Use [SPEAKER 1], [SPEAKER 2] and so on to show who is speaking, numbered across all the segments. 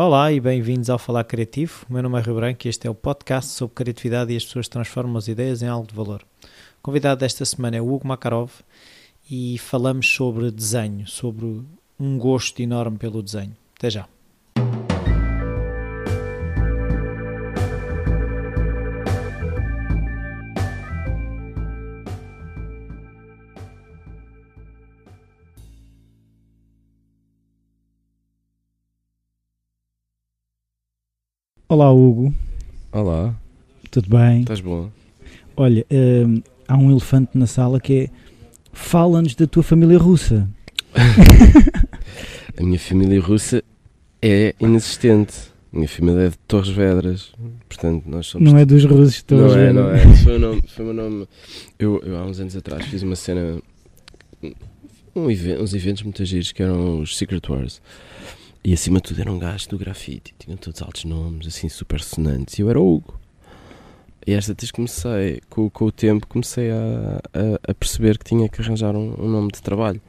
[SPEAKER 1] Olá e bem-vindos ao Falar Criativo. O meu nome é Rio Branco e este é o podcast sobre criatividade e as pessoas transformam as ideias em algo de valor. O convidado desta semana é o Hugo Makarov e falamos sobre desenho, sobre um gosto enorme pelo desenho. Até já. Olá Hugo,
[SPEAKER 2] Olá,
[SPEAKER 1] tudo bem?
[SPEAKER 2] estás bom?
[SPEAKER 1] Olha, hum, há um elefante na sala que é fala-nos da tua família russa.
[SPEAKER 2] A minha família russa é inexistente. A minha família é de Torres Vedras. Portanto, nós somos.
[SPEAKER 1] Não é dos russos todos.
[SPEAKER 2] Não é, não é. Foi o nome. Foi o meu nome. Eu, eu há uns anos atrás fiz uma cena. Um, uns eventos muito giros que eram os Secret Wars. E acima de tudo eram gajos do grafite. Tinham todos altos nomes, assim, super sonantes. E eu era o Hugo. E esta vez comecei, com, com o tempo, comecei a, a, a perceber que tinha que arranjar um, um nome de trabalho.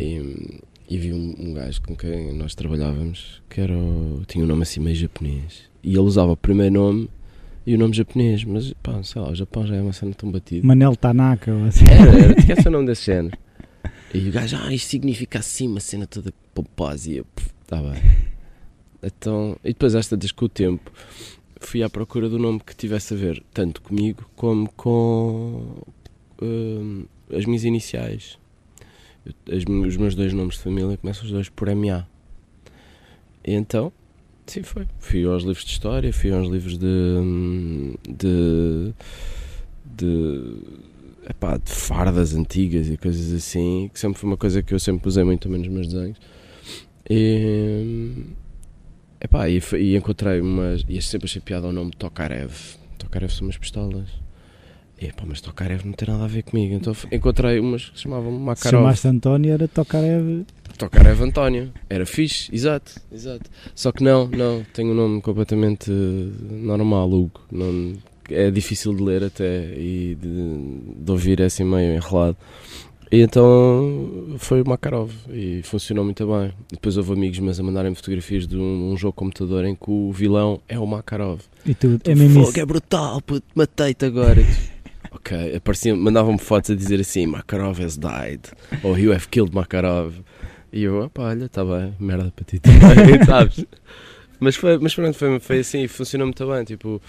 [SPEAKER 2] E, e vi um, um gajo com quem nós trabalhávamos que era o- tinha um nome assim meio japonês. E ele usava o primeiro nome e o nome japonês, mas pá, sei lá, o Japão já é uma cena tão batida.
[SPEAKER 1] Manel Tanaka. ou assim.
[SPEAKER 2] Era, era, tinha esse nome desse género. E o gajo, ah, isto significa assim, uma cena toda pomposa. E eu, "Pff, tá bem. Então, e depois, esta vez com o tempo, fui à procura do nome que tivesse a ver tanto comigo como com hum, as minhas iniciais. Eu- as os meus dois nomes de família começam os dois por MA. E então, sim, foi. Fui aos livros de história, fui aos livros de. hum, de. de. epá, de fardas antigas e coisas assim, que sempre foi uma coisa que eu sempre usei muito também nos meus desenhos. E. epá, e, e encontrei umas. E sempre achei piada ao nome Tokarev. Tokarev são umas pistolas. E, epá, mas Tokarev não tem nada a ver comigo. Então encontrei umas que se chamavam
[SPEAKER 1] Se
[SPEAKER 2] Makarov.
[SPEAKER 1] chamaste António era Tokarev.
[SPEAKER 2] Tokarev António. Era fixe, exato, exato. Só que não, não, tenho um nome completamente eh, normal, Hugo. Não, é difícil de ler até e de, de ouvir é assim meio enrolado. E então foi o Makarov e funcionou muito bem. Depois houve amigos meus a mandarem fotografias de um, um jogo de computador em que o vilão é o Makarov.
[SPEAKER 1] E tu,
[SPEAKER 2] Tu,
[SPEAKER 1] é mesmo
[SPEAKER 2] fogo,
[SPEAKER 1] isso.
[SPEAKER 2] é brutal, puto, matei-te agora. ok, mandavam-me fotos a dizer assim: Makarov has died, ou you have killed Makarov. E eu, opa, olha, está bem, merda para ti também, sabes? Mas, foi, mas pronto, foi, foi assim e funcionou muito bem. Tipo,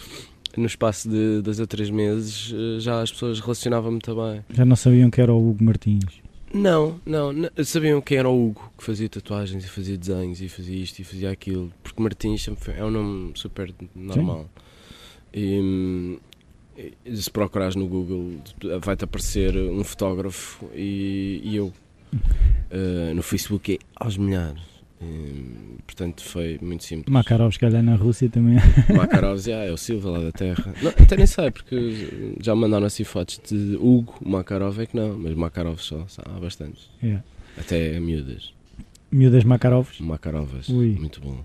[SPEAKER 2] no espaço de dois ou três meses eh, já as pessoas relacionavam muito bem.
[SPEAKER 1] Já não sabiam que era o Hugo Martins.
[SPEAKER 2] Não, não, não, sabiam quem era o Hugo, que fazia tatuagens e fazia desenhos e fazia isto e fazia aquilo, porque Martins é um nome super normal. E, hum, e se procurares no Google, vai-te aparecer um fotógrafo e, e eu. Uh, no Facebook é aos milhares. E, portanto, foi muito simples.
[SPEAKER 1] Makarov, se calhar na Rússia também.
[SPEAKER 2] Makarov, já, é o Silva lá da Terra. Não, até nem sei, porque já mandaram assim fotos de Hugo, Makarov é que não, mas Makarov só, só há bastantes.
[SPEAKER 1] É.
[SPEAKER 2] Até miúdas.
[SPEAKER 1] Miúdas Makarovs.
[SPEAKER 2] Macarovas.
[SPEAKER 1] Ui.
[SPEAKER 2] Muito bom.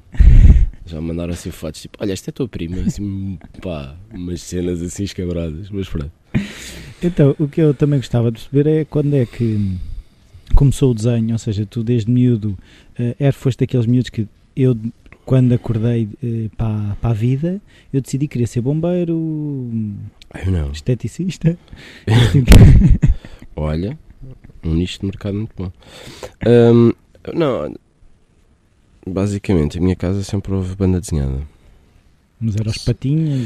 [SPEAKER 2] Já mandaram assim fotos, tipo, olha, esta é a tua prima, assim, pá, umas cenas assim escabradas, mas pronto.
[SPEAKER 1] Então, o que eu também gostava de perceber é quando é que começou o desenho, ou seja, tu desde miúdo, eh, er, foste daqueles miúdos que eu, quando acordei eh, para, para a vida, eu decidi que queria ser bombeiro, esteticista.
[SPEAKER 2] Olha, um nicho de mercado muito bom. Ahm, não, basicamente, a minha casa sempre houve banda desenhada.
[SPEAKER 1] Mas eram os patinhas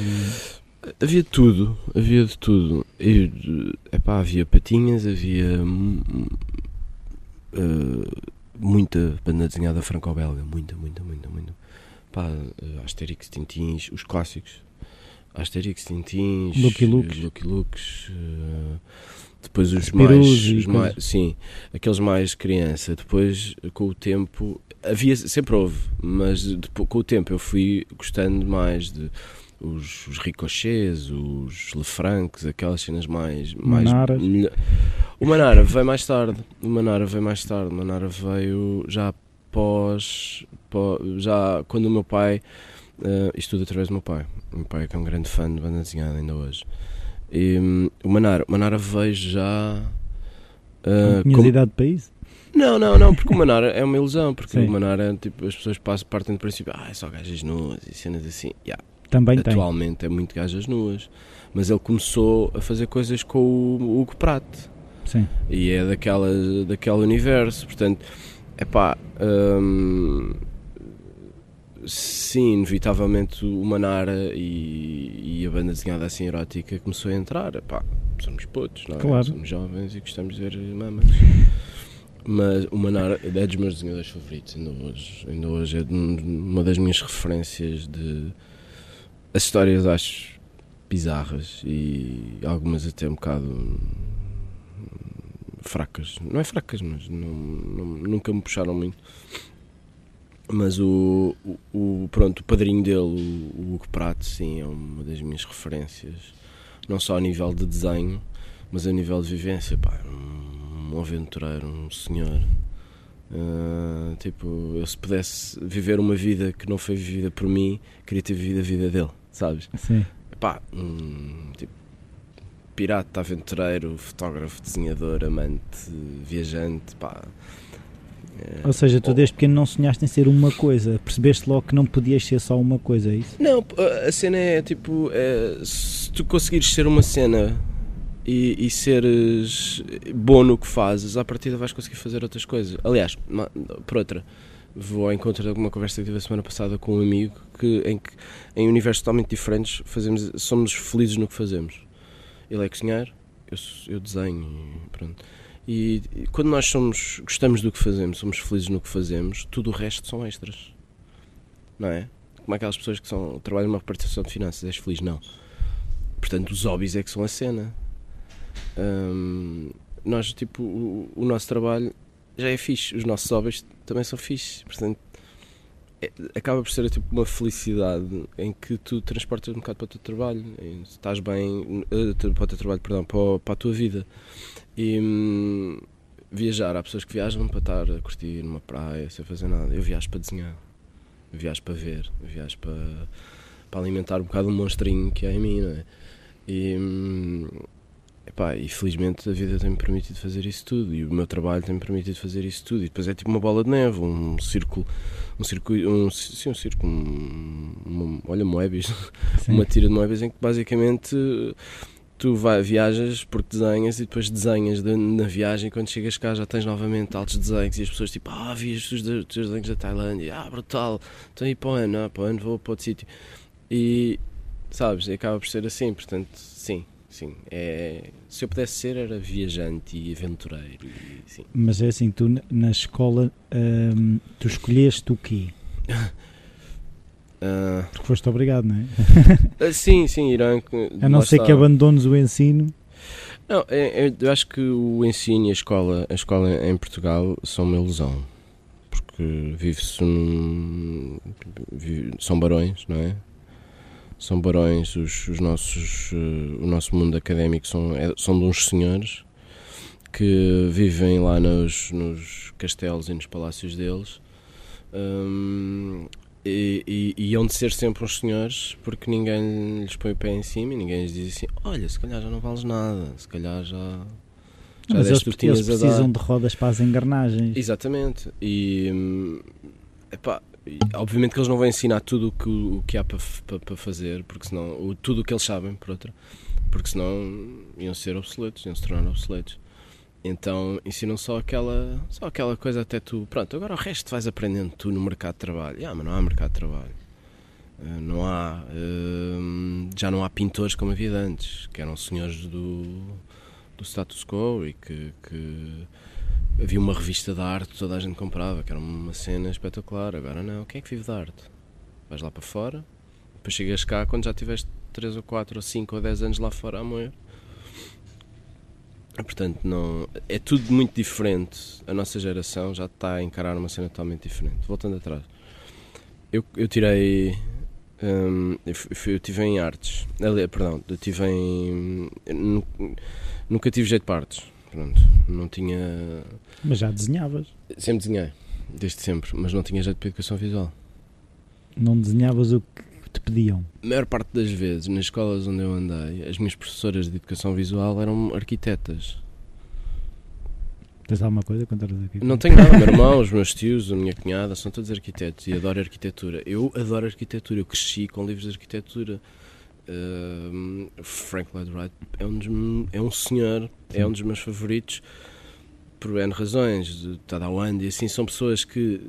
[SPEAKER 1] e...
[SPEAKER 2] Havia tudo, havia de tudo. E, epá, havia patinhas, havia eh, muita banda desenhada franco-belga, muita, muita, muita, muita. Pá, eh, Asterix, Tintins, os clássicos. Asterix, Tintins,
[SPEAKER 1] Lucky Lukes.
[SPEAKER 2] eh, Lucky Lukes, eh, depois os mais, os mais, sim, aqueles mais criança. Depois, com o tempo, havia, sempre houve, mas depois, com o tempo eu fui gostando mais de os, os ricochets, os lefrancs, aquelas cenas mais. mais
[SPEAKER 1] Manaras.
[SPEAKER 2] O Manara veio mais tarde. O Manara veio mais tarde. O Manara veio já pós. pós- já quando o meu pai. eh, isto tudo através do meu pai. O meu pai é que é um grande fã de banda desenhada ainda hoje. E, hum, o Manara, o Manara veio já.
[SPEAKER 1] Não tinhas
[SPEAKER 2] como-
[SPEAKER 1] idade para isso?
[SPEAKER 2] Não, não, não, porque o Manar é uma ilusão, porque
[SPEAKER 3] Sim.
[SPEAKER 2] o Manar é tipo, as pessoas passam, partem do princípio, ah, é só gajas nuas e cenas assim. Yeah,
[SPEAKER 3] Também tem.
[SPEAKER 2] atualmente é muito gajas nuas. Mas ele começou a fazer coisas com o Hugo Pratt.
[SPEAKER 3] Sim.
[SPEAKER 2] E é daquela, daquele universo, portanto, é pá. hum, sim, inevitavelmente o Manara e, e a banda desenhada assim erótica começou a entrar. Epá, somos putos, não é?
[SPEAKER 3] Claro.
[SPEAKER 2] Somos jovens e gostamos de ver mamas. Mas o Manara é dos meus desenhadores favoritos, ainda hoje. Ainda hoje é um- uma das minhas referências de. As histórias acho bizarras e algumas até um bocado hum, fracas. Não é fracas, mas não, não- nunca me puxaram muito. Mas o, o, o- pronto, o padrinho dele, o, Hugo Prato, sim, é uma das minhas referências. Não só a nível de desenho, mas a nível de vivência. Pá, um, um aventureiro, um senhor. Ah, tipo, eu se pudesse viver uma vida que não foi vivida por mim, queria ter vivido a vida dele, sabes?
[SPEAKER 3] Sim.
[SPEAKER 2] Pá, um tipo pirata, aventureiro, fotógrafo, desenhador, amante, viajante, pá. É,
[SPEAKER 3] Ou seja, tu desde pequeno não sonhaste em ser uma coisa, percebeste logo que não podias ser só uma coisa, é isso?
[SPEAKER 2] Não, a- cena é tipo, é, se tu conseguires ser uma cena e, e seres bom no que fazes, à partida vais conseguir fazer outras coisas. Aliás, por outra, vou ao encontro de alguma conversa que tive a semana passada com um amigo que, em que em universos totalmente diferentes fazemos, somos felizes no que fazemos. Ele é cozinheiro, eu, eu desenho e pronto. E, e quando nós somos, gostamos do que fazemos, somos felizes no que fazemos, tudo o resto são extras. Não é? Como aquelas pessoas que são, trabalham numa repartição de finanças, és feliz? Não. Portanto, os hobbies é que são a cena. Hum, nós, tipo, o, o nosso trabalho já é fixe, os nossos hobbies também são fixe. Portanto, é- acaba por ser tipo uma felicidade em que tu transportas um bocado para o teu trabalho, estás bem eh, para o teu trabalho, perdão, para, para a tua vida. E hum, viajar, há pessoas que viajam para estar a curtir numa praia sem fazer nada. Eu viajo para desenhar, viajo para ver, viajo para, para alimentar um bocado o monstrinho que é em mim, não é? E, hum, epá, e felizmente a vida tem-me permitido fazer isso tudo e o meu trabalho tem-me permitido fazer isso tudo. E depois é tipo uma bola de neve, um círculo, um circuito, um, sim, um círculo, um, uma- olha, Moebius,
[SPEAKER 3] Sim.
[SPEAKER 2] uma tira de Moebius em que basicamente tu vai, viajas porque desenhas e depois desenhas de- na viagem quando chegas cá já tens novamente altos desenhos e as pessoas tipo, ah, vi os teus, os teus desenhos da Tailândia, ah, brutal, então aí para o ano, ah, para o ano vou para outro sítio. E sabes, acaba por ser assim, portanto, sim, sim. É, se eu pudesse ser, era viajante e aventureiro. E, sim.
[SPEAKER 3] Mas é assim, tu na escola hum, tu escolheste o quê?
[SPEAKER 2] Ah,
[SPEAKER 3] Porque foste obrigado, não é?
[SPEAKER 2] ah, sim, sim, Irã.
[SPEAKER 3] A não ser
[SPEAKER 2] está.
[SPEAKER 3] que abandones o ensino.
[SPEAKER 2] Não, é- é- eu acho que o ensino e a escola, a escola em Portugal são uma ilusão. Porque vive-se num. vive- são barões, não é? São barões, os, os nossos, eh, o nosso mundo académico são, é- são de uns senhores que vivem lá nos, nos castelos e nos palácios deles hum, e, e, e hão de ser sempre uns senhores porque ninguém lhes põe o pé em cima e ninguém lhes diz assim: Olha, se calhar já não vales nada, se calhar já. já
[SPEAKER 3] Mas eles, eles
[SPEAKER 2] tinhas a dar."
[SPEAKER 3] precisam de rodas para as engrenagens.
[SPEAKER 2] Exatamente. E, hum, epá, obviamente que eles não vão ensinar tudo que, o que há para, para, para fazer, porque senão, o- tudo o que eles sabem, por outra, porque senão iam ser obsoletos, iam se tornar obsoletos. Então ensinam só aquela, só aquela coisa até tu. Pronto, agora o resto vais aprendendo tu no mercado de trabalho. Ah, mas não há mercado de trabalho. Eh, Não há. hum, já não há pintores como havia antes, que eram senhores do, do status quo e que, que havia uma revista de arte toda a gente comprava, que era uma cena espetacular. Agora não, quem é que vive de arte? Vais lá para fora, depois chegas cá quando já tiveste 3 ou 4 ou 5 ou 10 anos lá fora a moer. Portanto, não, é tudo muito diferente. A nossa geração já está a encarar uma cena totalmente diferente. Voltando atrás, eu, eu tirei. hum, eu, eu tive em artes. Ali, perdão, eu tive em. eu nu- nunca tive jeito para artes. Pronto, não tinha.
[SPEAKER 3] Mas já desenhavas.
[SPEAKER 2] Sempre desenhei, desde sempre, mas não tinha jeito para educação visual.
[SPEAKER 3] Não desenhavas o que te pediam.
[SPEAKER 2] A maior parte das vezes, nas escolas onde eu andei, as minhas professoras de educação visual eram arquitetas.
[SPEAKER 1] Tens alguma coisa a contar aqui?
[SPEAKER 2] Não tenho nada, meu irmão, os meus tios, a minha cunhada, são todos arquitetos e adoro arquitetura. Eu adoro arquitetura, eu cresci com livros de arquitetura. Frank Lloyd Wright é um, dos, é um senhor, é um dos meus favoritos por N razões, de Tadawandi, assim, são pessoas que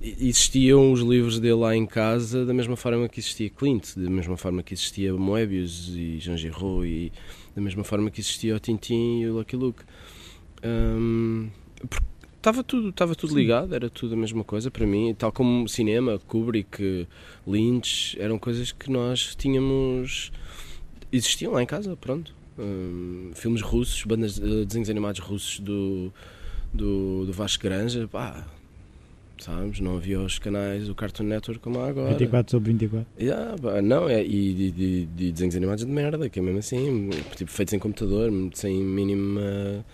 [SPEAKER 2] existiam os livros dele lá em casa da mesma forma que existia Clint, da mesma forma que existia Moebius e Jean Giraud e da mesma forma que existia o Tintin e o Lucky Luke. Um, estava tudo, estava tudo ligado, era tudo a mesma coisa para mim, tal como cinema, Kubrick, Lynch, eram coisas que nós tínhamos existiam lá em casa, pronto. Um, filmes russos, bandas, uh, desenhos animados russos do, do, do Vasco Granja, pá, sabes? Não havia os canais do Cartoon Network como há agora.
[SPEAKER 1] 24 sobre 24.
[SPEAKER 2] Yeah, pá, não, é, e de, de, de, desenhos animados de merda, que é mesmo assim, tipo, feitos em computador, sem mínima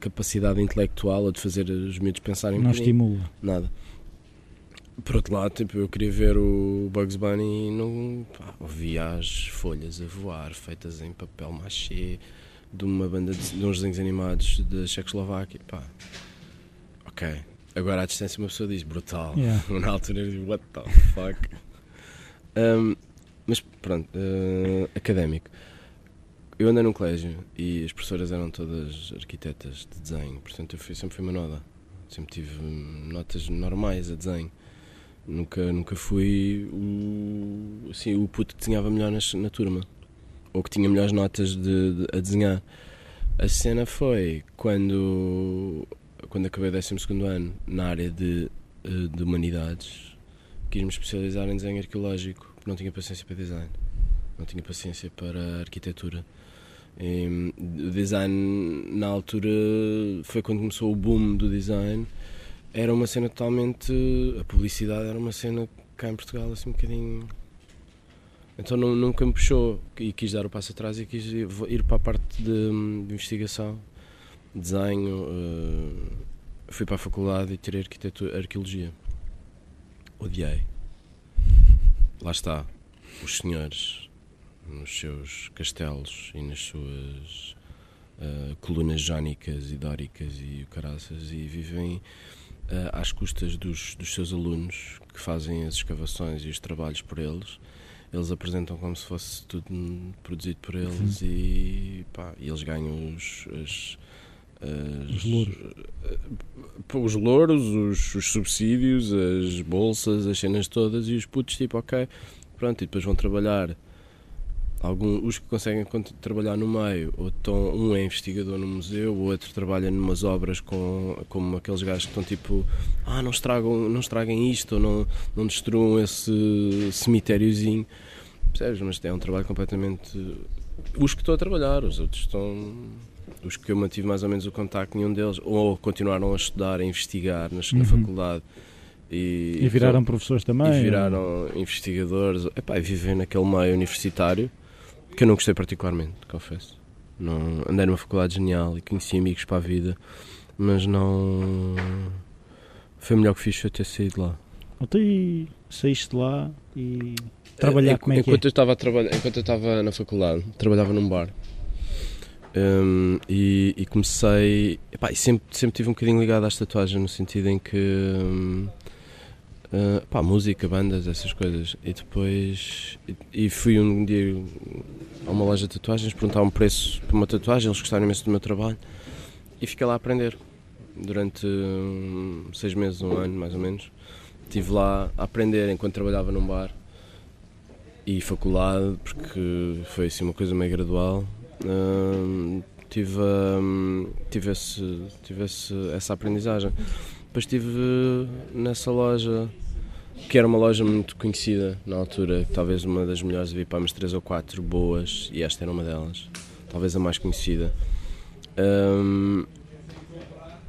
[SPEAKER 2] capacidade intelectual ou de fazer os miúdos pensarem.
[SPEAKER 1] Não estimula.
[SPEAKER 2] Nada. Por outro lado, tipo, eu queria ver o Bugs Bunny e não pá, via as folhas a voar, feitas em papel machê, de uma banda de, de uns desenhos animados da Checoslováquia. Pá. Ok. Agora à distância uma pessoa diz brutal. Yeah. Na altura eu digo what the fuck. um, mas pronto, uh, académico. Eu andei num colégio e as professoras eram todas arquitetas de desenho, portanto eu fui, sempre fui uma nota. Sempre tive notas normais a desenho. Nunca, nunca fui o, assim, o puto que desenhava melhor na, na turma. Ou que tinha melhores notas de, de, a desenhar. A cena foi quando, quando acabei o 12 ano na área de, eh, de humanidades, quis me especializar em desenho arqueológico, porque não tinha paciência para design, não tinha paciência para arquitetura. E, o design, na altura, foi quando começou o boom do design. Era uma cena totalmente. A publicidade era uma cena cá em Portugal, assim um bocadinho. Então não, nunca me puxou e quis dar o passo atrás e quis ir para a parte de, de investigação, desenho. Uh, fui para a faculdade e tirei arquitetura, arqueologia. Odiei. Lá está. Os senhores nos seus castelos e nas suas uh, colunas jónicas e dóricas e caraças e vivem uh, às custas dos, dos seus alunos que fazem as escavações e os trabalhos por eles. Eles apresentam como se fosse tudo produzido por eles e, pá, e eles ganham os, as,
[SPEAKER 1] as, os louros,
[SPEAKER 2] uh, os, louros os, os, subsídios, as bolsas, as cenas todas e os putos tipo, ok, pronto, e depois vão trabalhar alguns os que conseguem trabalhar no meio, ou estão, um é investigador no museu, o outro trabalha numas obras com, como aqueles gajos que estão tipo, ah, não estragam, não estraguem isto, ou não, não destruam esse cemitériozinho. Percebes? Mas é um trabalho completamente. Os que estou a trabalhar, os outros estão. Os que eu mantive mais ou menos o contacto, nenhum deles, ou continuaram a estudar, a investigar na, uhum. na faculdade. E,
[SPEAKER 1] e viraram professores também?
[SPEAKER 2] E viraram ou... investigadores. Epá, e vivem naquele meio universitário que eu não gostei particularmente, confesso. Não, andei numa faculdade genial e conheci amigos para a vida, mas não. Foi melhor que fiz eu ter saído lá.
[SPEAKER 1] Então e saíste lá e trabalhar é, como é
[SPEAKER 2] enquanto
[SPEAKER 1] que é?
[SPEAKER 2] Eu estava a trabalhar, enquanto eu estava na faculdade, trabalhava num bar. Um, e, e, comecei. Epá, e sempre, sempre tive um bocadinho ligado às tatuagens, no sentido em que. Um, Uh, pá, música, bandas, essas coisas. E depois. E, e, fui um dia a uma loja de tatuagens, perguntar um preço para uma tatuagem, eles gostaram imenso do meu trabalho e fiquei lá a aprender. Durante um, seis meses, um ano mais ou menos. Estive lá a aprender enquanto trabalhava num bar e faculdade, porque foi assim uma coisa meio gradual. Uh, tive, um, tive, esse, tive essa aprendizagem. Depois estive nessa loja, que era uma loja muito conhecida na altura, talvez uma das melhores, vi para umas 3 ou 4 boas, e esta era uma delas, talvez a mais conhecida. Um,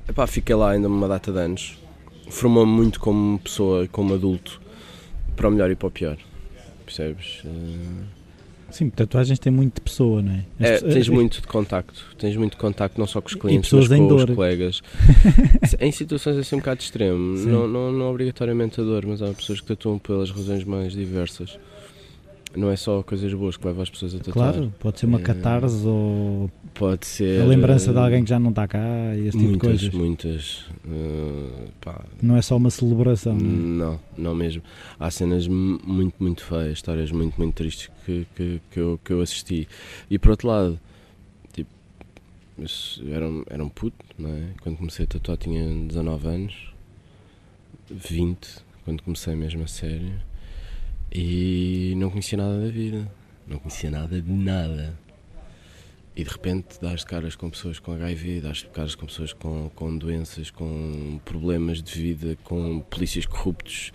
[SPEAKER 2] epá, fiquei lá ainda uma data de anos. Formou-me muito como pessoa, como adulto, para o melhor e para o pior. Percebes? Uh,
[SPEAKER 1] Sim, tatuagens têm muito de pessoa, não é?
[SPEAKER 2] é tens muito de contacto, tens muito de contacto não só com os clientes, mas com os colegas. em situações assim um bocado extremo, não, não, não obrigatoriamente a dor, mas há pessoas que tatuam pelas razões mais diversas. Não é só coisas boas que levam as pessoas a tatuar.
[SPEAKER 1] Claro, pode ser uma
[SPEAKER 2] É.
[SPEAKER 1] catarse ou
[SPEAKER 2] Pode ser.
[SPEAKER 1] a lembrança de
[SPEAKER 2] eh,
[SPEAKER 1] alguém que já não está cá e esse tipo de coisas.
[SPEAKER 2] muitas. eh, pá,
[SPEAKER 1] Não é só uma celebração. não é?
[SPEAKER 2] Não, não mesmo. Há cenas mu- muito, muito feias, histórias muito, muito tristes que, que, que, eu, que eu assisti. E por outro lado, tipo, eu era, um- era um puto, não é? Quando comecei a tatuar tinha 19 anos, 20, quando comecei mesmo a sério, e não conhecia nada da vida, não conhecia nada de nada. E de repente dás caras com pessoas com HIV, dás caras com pessoas com, com doenças, com problemas de vida, com polícias corruptos,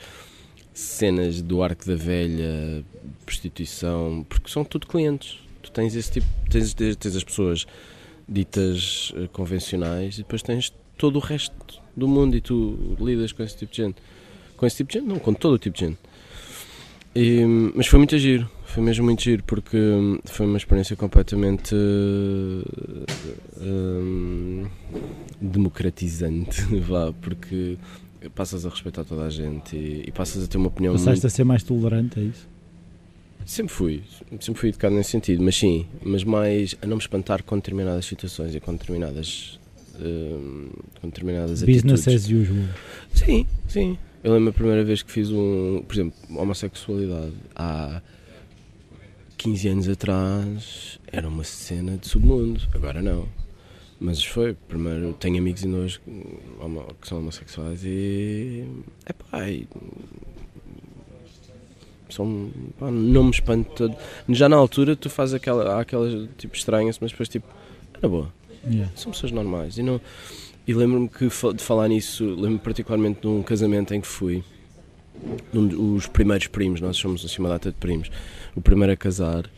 [SPEAKER 2] cenas do arco da velha, prostituição, porque são tudo clientes. Tu tens esse tipo, tens, tens as pessoas ditas eh, convencionais e depois tens todo o resto do mundo e tu lidas com esse tipo de gente. Com esse tipo de gente? Não, com todo o tipo de gente. E, mas foi muito giro, foi mesmo muito giro porque hum, foi uma experiência completamente eh, hum, democratizante, vá, porque passas a respeitar toda a gente e, e passas a ter uma opinião
[SPEAKER 1] Passaste
[SPEAKER 2] muito
[SPEAKER 1] a ser mais tolerante, é isso?
[SPEAKER 2] Sempre fui, sempre fui educado nesse sentido, mas sim, mas mais a não me espantar com determinadas situações e com determinadas, hum, com determinadas
[SPEAKER 1] Business
[SPEAKER 2] atitudes.
[SPEAKER 1] as usual.
[SPEAKER 2] Sim, sim. Eu lembro a primeira vez que fiz um, por exemplo, homossexualidade há 15 anos atrás era uma cena de submundo, agora não. Mas foi, primeiro, tenho amigos ainda hoje que são homossexuais e. É pá, e, são, pá, não me espanto todo. Já na altura tu fazes aquela, aquelas tipo estranhas, mas depois tipo, era boa
[SPEAKER 1] Yeah.
[SPEAKER 2] são pessoas normais. E, não, e lembro-me que de falar nisso, lembro-me particularmente de um casamento em que fui. Um, os primeiros primos, nós somos assim uma data de primos, o primeiro a casar,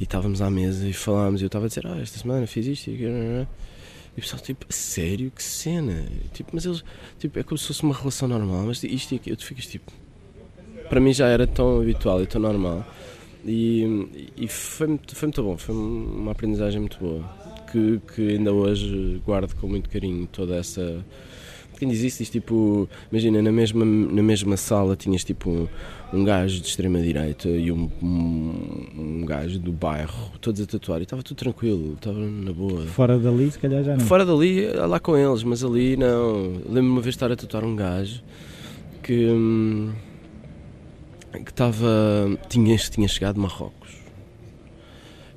[SPEAKER 2] e estávamos à mesa e falámos, e eu estava a dizer, ah, esta semana fiz isto e o pessoal, tipo, "A sério, que cena? Tipo, mas eles, tipo, é como se fosse uma relação normal, mas isto e aquilo, tu ficas tipo, para mim já era tão habitual e tão normal, e, e foi, muito- foi muito bom, foi uma aprendizagem muito boa que, que ainda hoje guardo com muito carinho toda essa. Quem diz isso diz tipo, imagina, na mesma, na mesma sala tinhas tipo um, um gajo de extrema direita e um, um, um gajo do bairro, todos a tatuar, e estava tudo tranquilo, estava na boa.
[SPEAKER 1] Fora dali, se calhar já não.
[SPEAKER 2] Fora dali, lá com eles, mas ali não. Lembro-me uma vez de estar a tatuar um gajo que. hum, que estava. Tinha, tinha chegado de Marrocos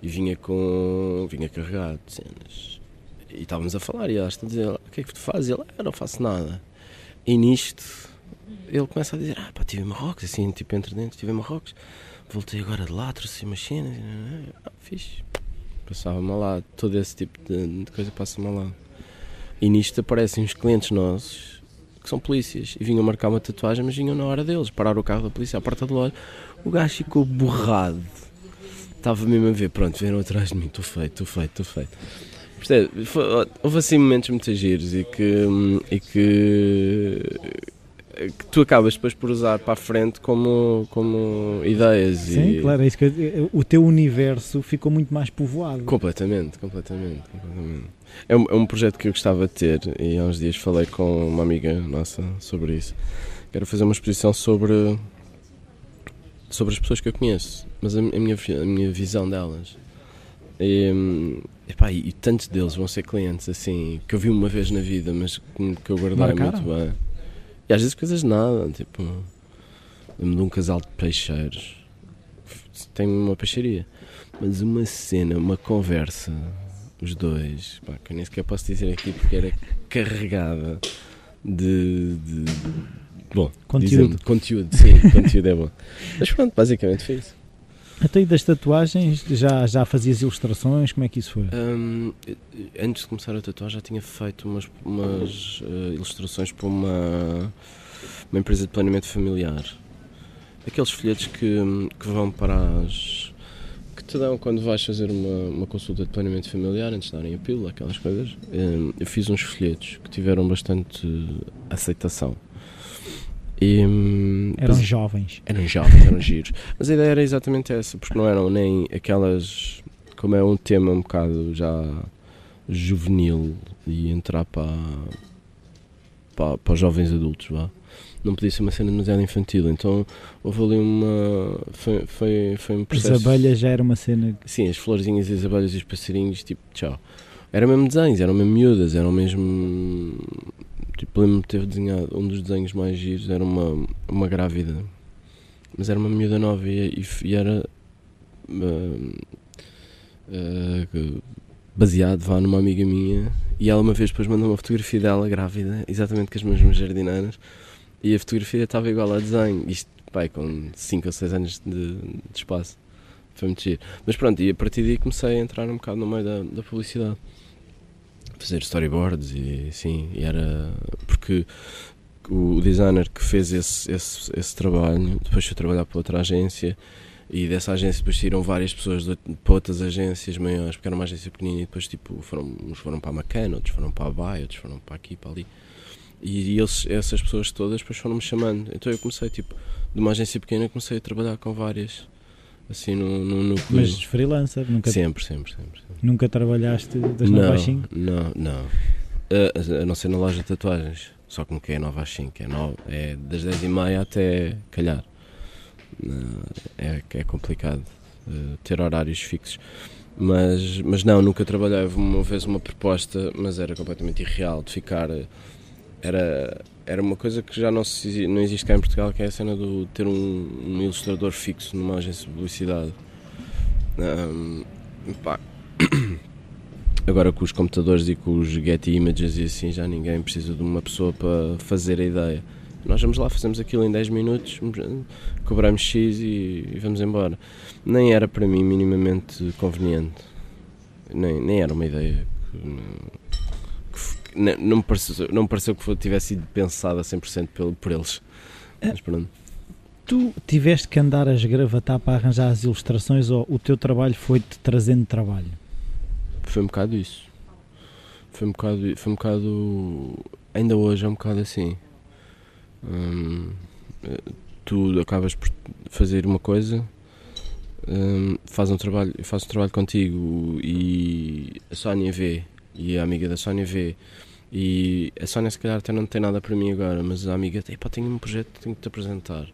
[SPEAKER 2] e vinha com. vinha carregado de cenas. E estávamos a falar e elas estão a dizer: O que é que tu fazes? E ele: Eu não faço nada. E nisto ele começa a dizer: Ah, pá, estive em Marrocos, assim, tipo entre dentro, estive em Marrocos, voltei agora de lá, trouxe umas cenas. Ah, fixe. Passava-me lá, todo esse tipo de, de coisa passa-me lá. E nisto aparecem uns clientes nossos que são polícias e vinham marcar uma tatuagem, mas vinham na hora deles, pararam o carro da polícia à porta do loja. O gajo ficou borrado. Estava mesmo a ver, pronto, vieram atrás de mim, estou feito, estou feito, estou feito. Percebe? Foi- Houve assim momentos muito giros e que, e que, que tu acabas depois por usar para a frente como, como ideias.
[SPEAKER 1] Sim,
[SPEAKER 2] e,
[SPEAKER 1] claro, é isso que eu- o teu universo ficou muito mais povoado.
[SPEAKER 2] Completamente, completamente, completamente. É um, é um projeto que eu gostava de ter e há uns dias falei com uma amiga nossa sobre isso. Quero fazer uma exposição sobre sobre as pessoas que eu conheço, mas a, a minha, a minha visão delas. E, epá, e, tantos deles vão ser clientes assim, que eu vi uma vez na vida, mas que, que eu guardei
[SPEAKER 1] Marcaram?
[SPEAKER 2] muito bem. E às vezes coisas de nada, tipo, lembro de um casal de peixeiros, tem uma peixaria, mas uma cena, uma conversa, os dois, pá, que eu nem sequer posso dizer aqui porque era carregada de. de bom,
[SPEAKER 1] Conteúdo.
[SPEAKER 2] dizendo- conteúdo, sim, conteúdo é bom. Mas pronto, basicamente foi isso.
[SPEAKER 1] Até aí das tatuagens, já, já fazias ilustrações? Como é que isso foi?
[SPEAKER 2] Hum, antes de começar a tatuar já tinha feito umas, umas eh, ilustrações para uma, uma empresa de planeamento familiar. Aqueles folhetos que, que vão para as. que te dão quando vais fazer uma, uma consulta de planeamento familiar, antes de darem a pílula, aquelas coisas. Hum, eu fiz uns folhetos que tiveram bastante aceitação. E,
[SPEAKER 1] Eram jovens.
[SPEAKER 2] eram jovens, eram giros. Mas a ideia era exatamente essa, porque não eram nem aquelas. Como é um tema um bocado já juvenil e entrar para, para, para os jovens adultos, vá. não podia ser uma cena demasiado infantil. Então houve ali uma. Foi, foi, foi um
[SPEAKER 1] As
[SPEAKER 2] processo.
[SPEAKER 1] abelhas já era uma cena.
[SPEAKER 2] Sim, as florzinhas e as abelhas e os passarinhos, tipo, tchau. Era mesmo desenhos, eram mesmo miúdas, eram mesmo. Tipo, lembro-me de ter desenhado um dos desenhos mais giros, era uma, uma grávida. Mas era uma miúda nova e, e, era. ah, ah, baseado vá numa amiga minha. E ela uma vez depois mandou uma fotografia dela grávida, exatamente com as mesmas jardineiras. E a fotografia estava igual ao desenho, isto pai, com 5 ou 6 anos de, de espaço. Foi muito giro, mas pronto, e a partir daí comecei a entrar um bocado no meio da, da publicidade fazer storyboards e sim, e era porque o designer que fez esse, esse, esse trabalho depois foi trabalhar para outra agência e dessa agência depois saíram várias pessoas de, para outras agências maiores, porque era uma agência pequenina e depois tipo, foram, uns foram para a Macana, outros foram para a Baia, outros foram para aqui, para ali. E, e eles, essas pessoas todas depois foram-me chamando. Então eu comecei, tipo, de uma agência pequena, comecei a trabalhar com várias, assim, no, no núcleo.
[SPEAKER 1] Mas freelancer, nunca,
[SPEAKER 2] sempre, sempre, sempre. sempre.
[SPEAKER 1] nunca trabalhaste das
[SPEAKER 2] não,
[SPEAKER 1] 9 às 5?
[SPEAKER 2] Não, não. A, a não ser na loja de tatuagens. Só que nunca é 9 às 5, é, 9, é das 10 e meia até calhar. É, é complicado eh, ter horários fixos. Mas, mas não, nunca trabalhei. Houve uma vez uma proposta, mas era completamente irreal de ficar. Era, era uma coisa que já não, se, não existe cá em Portugal, que é a cena do ter um, um ilustrador fixo numa agência de publicidade. Ahm, pá. Agora com os computadores e com os Getty Images e assim, já ninguém precisa de uma pessoa para fazer a ideia. Nós vamos lá, fazemos aquilo em 10 minutos, cobramos X e, e vamos embora. Nem era para mim minimamente conveniente. Nem, nem era uma ideia que, ne- não, me pareceu, não me pareceu que tivesse sido pensada 100% pelo, por eles. Mas pronto.
[SPEAKER 1] Tu tiveste que andar a esgravatar para arranjar as ilustrações ou o teu trabalho foi-te trazendo trabalho?
[SPEAKER 2] Foi um bocado isso. Foi um bocado. Foi um bocado. Ainda hoje é um bocado assim. Hum, tu acabas por fazer uma coisa, hum, faz um trabalho, faço um trabalho contigo e a Sónia vê, e a amiga da Sónia vê, e a Sónia se calhar até não tem nada para mim agora, mas a amiga, epá, tenho um projeto tenho que te apresentar.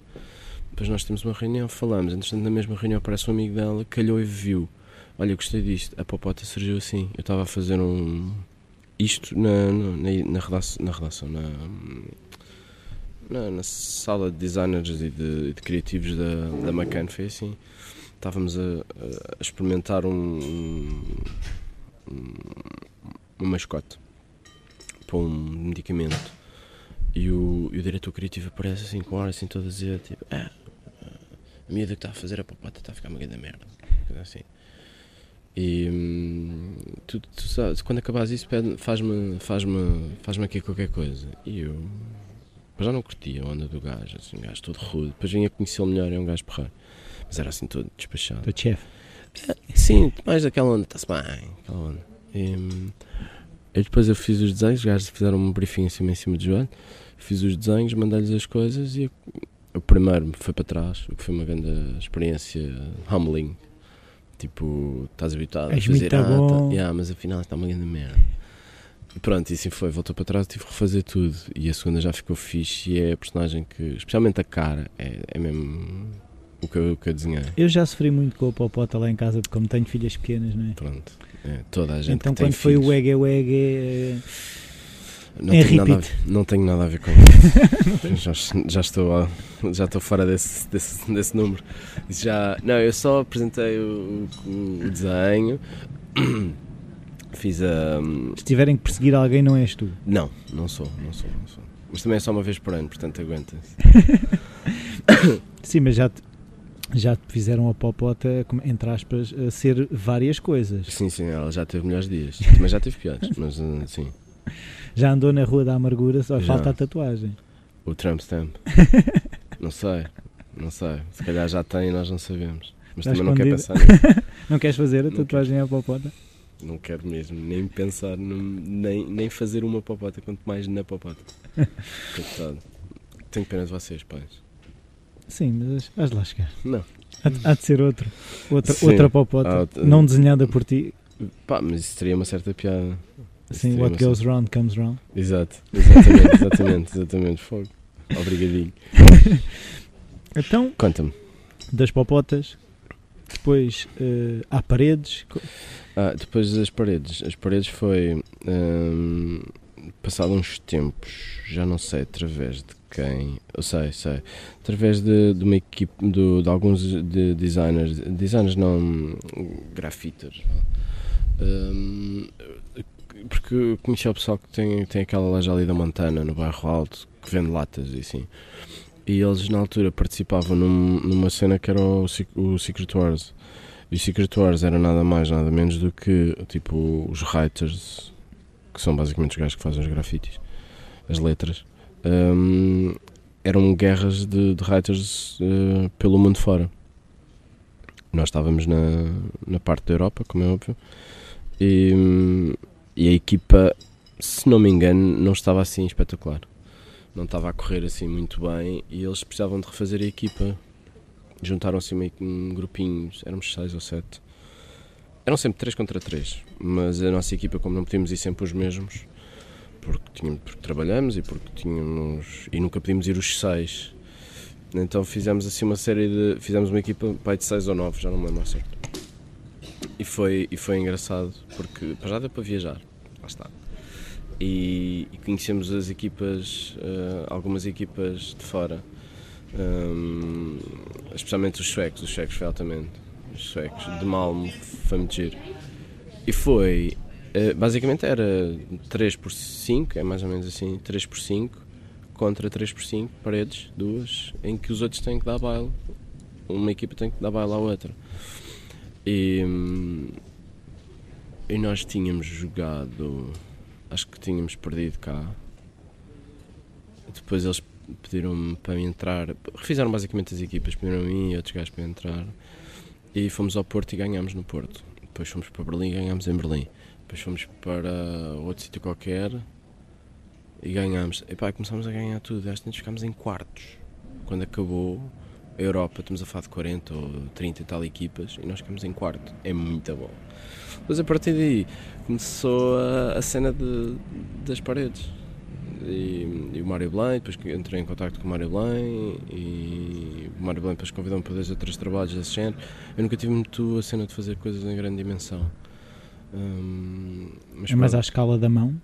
[SPEAKER 2] Depois nós temos uma reunião, falamos, entretanto na mesma reunião aparece um amigo dela, calhou e viu. Olha, eu gostei disto. A popota surgiu assim. Eu estava a fazer um. Isto na, na, na, redação, na na, na, na sala de designers e de, de criativos da, da McCann. Foi assim. Estávamos a, a experimentar um, um, uma mascote para um medicamento. E o, e o diretor criativo aparece assim com ar assim todo a dizer tipo, ah, a miúda que está a fazer a popota está a ficar uma grande merda. Assim. E hum, tu, tu sabes, quando acabares isso, faz-me faz-me faz aqui qualquer coisa. E eu já não curtia a onda do gajo, assim, um gajo todo rude. Depois vinha conhecê-lo melhor, é um gajo porreiro. Mas era assim todo despachado.
[SPEAKER 1] Teu chefe.
[SPEAKER 2] Sim, mais daquela onda, está-se bem, aquela onda. E, e depois eu fiz os desenhos, os gajos fizeram um briefing assim em cima do joelho, fiz os desenhos, mandei-lhes as coisas e o primeiro foi para trás, o que foi uma grande experiência humbling. Tipo, estás habituado a
[SPEAKER 1] És
[SPEAKER 2] fazer
[SPEAKER 1] muito
[SPEAKER 2] ah, tá-
[SPEAKER 1] bom."
[SPEAKER 2] yeah, mas afinal está uma grande merda. E pronto, e assim foi, voltou para trás, tive que refazer tudo. E a segunda já ficou fixe e é a personagem que, especialmente a cara, é, é mesmo o que, eu, o que eu desenhei.
[SPEAKER 1] Eu já sofri muito com a popota lá em casa, porque como tenho filhas pequenas, não é?
[SPEAKER 2] Pronto, é, toda a gente
[SPEAKER 1] Então quando foi
[SPEAKER 2] filhos.
[SPEAKER 1] o Ege Wege,
[SPEAKER 2] Não
[SPEAKER 1] Em
[SPEAKER 2] tenho, nada a,
[SPEAKER 1] repeat.
[SPEAKER 2] ver- não tenho nada a ver com isso. já, já, estou, já estou fora desse, desse, desse número. Já, não, eu só apresentei o, o- desenho, fiz a.
[SPEAKER 1] se tiverem que perseguir alguém, não és tu.
[SPEAKER 2] Não, não sou, não sou, não sou. Mas também é só uma vez por ano, portanto aguenta-se.
[SPEAKER 1] Sim, mas já já fizeram a popota, entre aspas, ser várias coisas.
[SPEAKER 2] Sim, sim, ela já teve melhores dias. Também já teve piores, mas uh, sim.
[SPEAKER 1] Já andou na Rua da Amargura, só
[SPEAKER 2] Já.
[SPEAKER 1] falta a tatuagem.
[SPEAKER 2] O Trump Stamp. não sei, não sei. Se calhar já tem e nós não sabemos. Mas
[SPEAKER 1] Está
[SPEAKER 2] também não quero
[SPEAKER 1] escondido.
[SPEAKER 2] pensar nisso.
[SPEAKER 1] Não queres fazer a
[SPEAKER 2] Não
[SPEAKER 1] tatuagem à popota?
[SPEAKER 2] Não quero mesmo nem pensar, nem, nem fazer uma popota, quanto mais na popota. Coitado. Tenho pena de vocês, pais.
[SPEAKER 1] Sim, mas vais lá chegar.
[SPEAKER 2] Não.
[SPEAKER 1] Há, de- há de ser outro. Outra,
[SPEAKER 2] Sim.
[SPEAKER 1] outra popota.
[SPEAKER 2] Ah,
[SPEAKER 1] Não desenhada por ti.
[SPEAKER 2] Pá, mas isso teria uma certa piada. Isso
[SPEAKER 1] Sim, what goes round comes round.
[SPEAKER 2] certa- Exato, exatamente, exatamente, exatamente. Fogo. Obrigadinho.
[SPEAKER 1] Então,
[SPEAKER 2] Conta-me.
[SPEAKER 1] das popotas, depois eh, há paredes.
[SPEAKER 2] Ah, depois das paredes. As paredes foi. hum, passado uns tempos, já não sei através de quem. Eu sei, sei. Através de, de uma equipe, do- de alguns de designers. Designers não. grafiters. Hum, porque conheci o pessoal que tem, tem aquela loja ali da Montana, no bairro Alto, que vende latas e assim. E eles na altura participavam num- numa cena que era o, o Secret Wars. E o Secret Wars era nada mais, nada menos do que tipo os writers, que são basicamente os gajos que fazem os grafites, as letras. Hum, eram guerras de, de writers eh, pelo mundo fora. Nós estávamos na, na parte da Europa, como é óbvio, e, e a equipa, se não me engano, não estava assim espetacular. Não estava a correr assim muito bem e eles precisavam de refazer a equipa juntaram-se meio que um grupinho, éramos seis ou sete. Eram sempre três contra três, mas a nossa equipa, como não podíamos ir sempre os mesmos, porque, tínhamos, porque trabalhamos e porque tínhamos. e nunca podíamos ir os seis. Então fizemos assim uma série de. fizemos uma equipa pai de seis ou nove, já não me lembro certo. E foi, e foi engraçado, porque para já deu para viajar, lá está. E, e conhecemos as equipas, eh, algumas equipas de fora. Hum, especialmente os suecos, os suecos foi altamente. Os suecos de Malmo foi muito giro. E foi, eh, basicamente era 3 por 5, é mais ou menos assim, 3 por 5 contra 3 por 5 paredes, duas, em que os outros têm que dar baile. Uma equipa tem que dar baile à outra. E, hum, e nós tínhamos jogado, acho que tínhamos perdido cá. Depois eles pediram-me para entrar. Refizeram basicamente as equipas, pediram a mim e outros gajos para entrar. E fomos ao Porto e ganhámos no Porto. Depois fomos para Berlim e ganhámos em Berlim. Depois fomos para outro sítio qualquer e ganhámos. E pá, começámos a ganhar tudo. Que nós ficámos em quartos. Quando acabou a Europa, estamos a falar de 40 ou 30 e tal equipas e nós ficamos em quarto. É muito bom. Depois a partir daí começou a, a cena de, das paredes e, e o Mário Belém, depois que entrei em contato com o Mário Belém e o Mário Belém depois convidou-me para dois ou três trabalhos desse género. Eu nunca tive muito a cena de fazer coisas em grande dimensão. Hum, mas
[SPEAKER 1] É mais
[SPEAKER 2] pronto.
[SPEAKER 1] à escala da mão.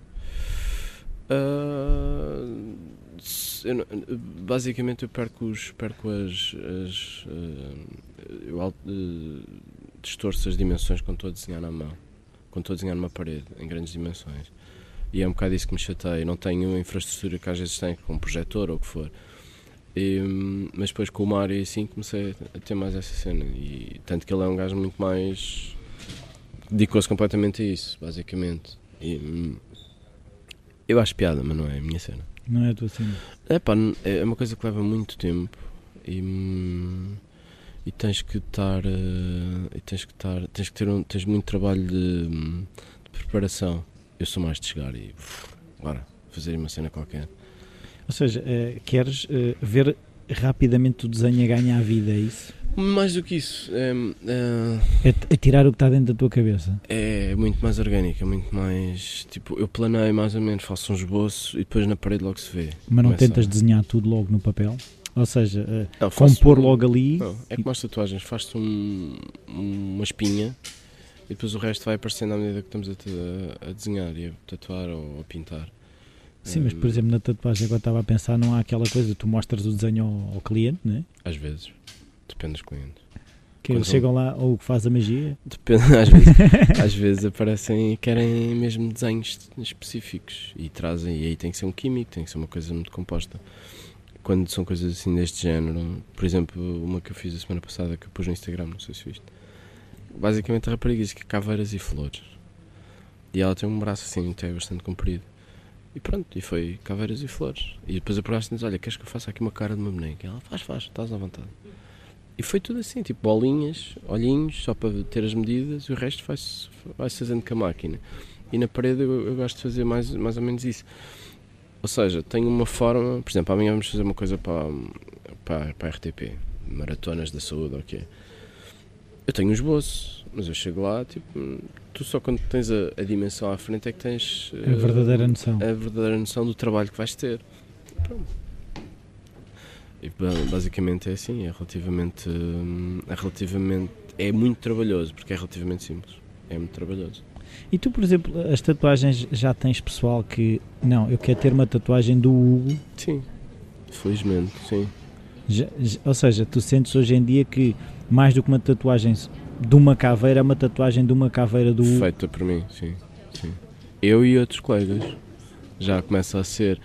[SPEAKER 2] Se- eu basicamente eu perco, os, perco as, as ah, eu eh, distorço as dimensões quando estou a desenhar na mão. Quando estou a desenhar numa parede em grandes dimensões. E é um bocado isso que me chateia. Não tenho a infraestrutura que às vezes tem com um projetor ou o que for. E, mas depois com o Mário e assim comecei a ter mais essa cena. E tanto que ele é um gajo muito mais dedicou-se completamente a isso basicamente e, hum, eu acho piada, mas não é a minha cena.
[SPEAKER 1] Não é a tua cena.
[SPEAKER 2] É pá, é uma coisa que leva muito tempo e, hum, e tens que estar. eh, e tens que estar. Tens que ter um, tens muito trabalho de, hum, de preparação. Eu sou mais de chegar e. Agora, fazer uma cena qualquer.
[SPEAKER 1] Ou seja, eh, queres eh, ver rapidamente o desenho a ganhar vida, é isso?
[SPEAKER 2] Mais do que isso, é,
[SPEAKER 1] É, é tirar o que está dentro da tua cabeça.
[SPEAKER 2] é, é muito mais orgânico, é muito mais. Tipo, eu planeio mais ou menos, faço um esboço e depois na parede logo se vê.
[SPEAKER 1] Mas não
[SPEAKER 2] Começa
[SPEAKER 1] tentas
[SPEAKER 2] a-
[SPEAKER 1] desenhar tudo logo no papel? Ou seja, eh,
[SPEAKER 2] Não,
[SPEAKER 1] compor
[SPEAKER 2] um-
[SPEAKER 1] logo ali.
[SPEAKER 2] Não, é como as tatuagens, faz-te um, uma espinha e depois o resto vai aparecendo à medida que estamos a, a desenhar e a tatuar ou a pintar.
[SPEAKER 1] Sim, mas por
[SPEAKER 2] Hum,
[SPEAKER 1] exemplo na tatuagem eu estava a pensar não há aquela coisa, tu mostras o desenho ao, ao cliente, né?
[SPEAKER 2] Às vezes, depende dos clientes.
[SPEAKER 1] que eles chegam lá ou que faz a magia.
[SPEAKER 2] Depende, às vezes, às vezes aparecem e querem mesmo desenhos específicos e trazem, e aí tem que ser um químico, tem que ser uma coisa muito composta. Quando são coisas assim deste género, por exemplo, uma que eu fiz a semana passada que eu pus no Instagram, não sei se viste. Basicamente a rapariga diz que caveiras e flores. E ela tem um braço assim, até bastante comprido. E pronto, e foi caveiras e flores. E depois a diz: Olha, queres que eu faça aqui uma cara de uma boneca? E ela faz, faz, estás à vontade. E foi tudo assim, tipo bolinhas, olhinhos, só para ter as medidas e o resto vai-se vai fazendo com a máquina. E na parede eu, eu gosto de fazer mais, mais ou menos isso. Ou seja, tenho uma forma, por exemplo, amanhã vamos fazer uma coisa para, para, para a RTP, maratonas da saúde, ok. Eu tenho um esboço, mas eu chego lá, tipo, tu só quando tens a, a dimensão à frente é que tens
[SPEAKER 1] A
[SPEAKER 2] eh,
[SPEAKER 1] verdadeira noção.
[SPEAKER 2] a verdadeira noção do trabalho que vais ter. Pronto. E ba- basicamente é assim, é relativamente, hum, é relativamente, é muito trabalhoso, porque é relativamente simples, é muito trabalhoso.
[SPEAKER 1] E tu, por exemplo, as tatuagens já tens pessoal que, não, eu quero ter uma tatuagem do Hugo,
[SPEAKER 2] Sim, felizmente, sim.
[SPEAKER 1] já- ou seja, tu sentes hoje em dia que mais do que uma tatuagem de uma caveira, é uma tatuagem de uma caveira do Hugo.
[SPEAKER 2] Feita por mim, sim, sim. Eu e outros colegas, já começa a ser,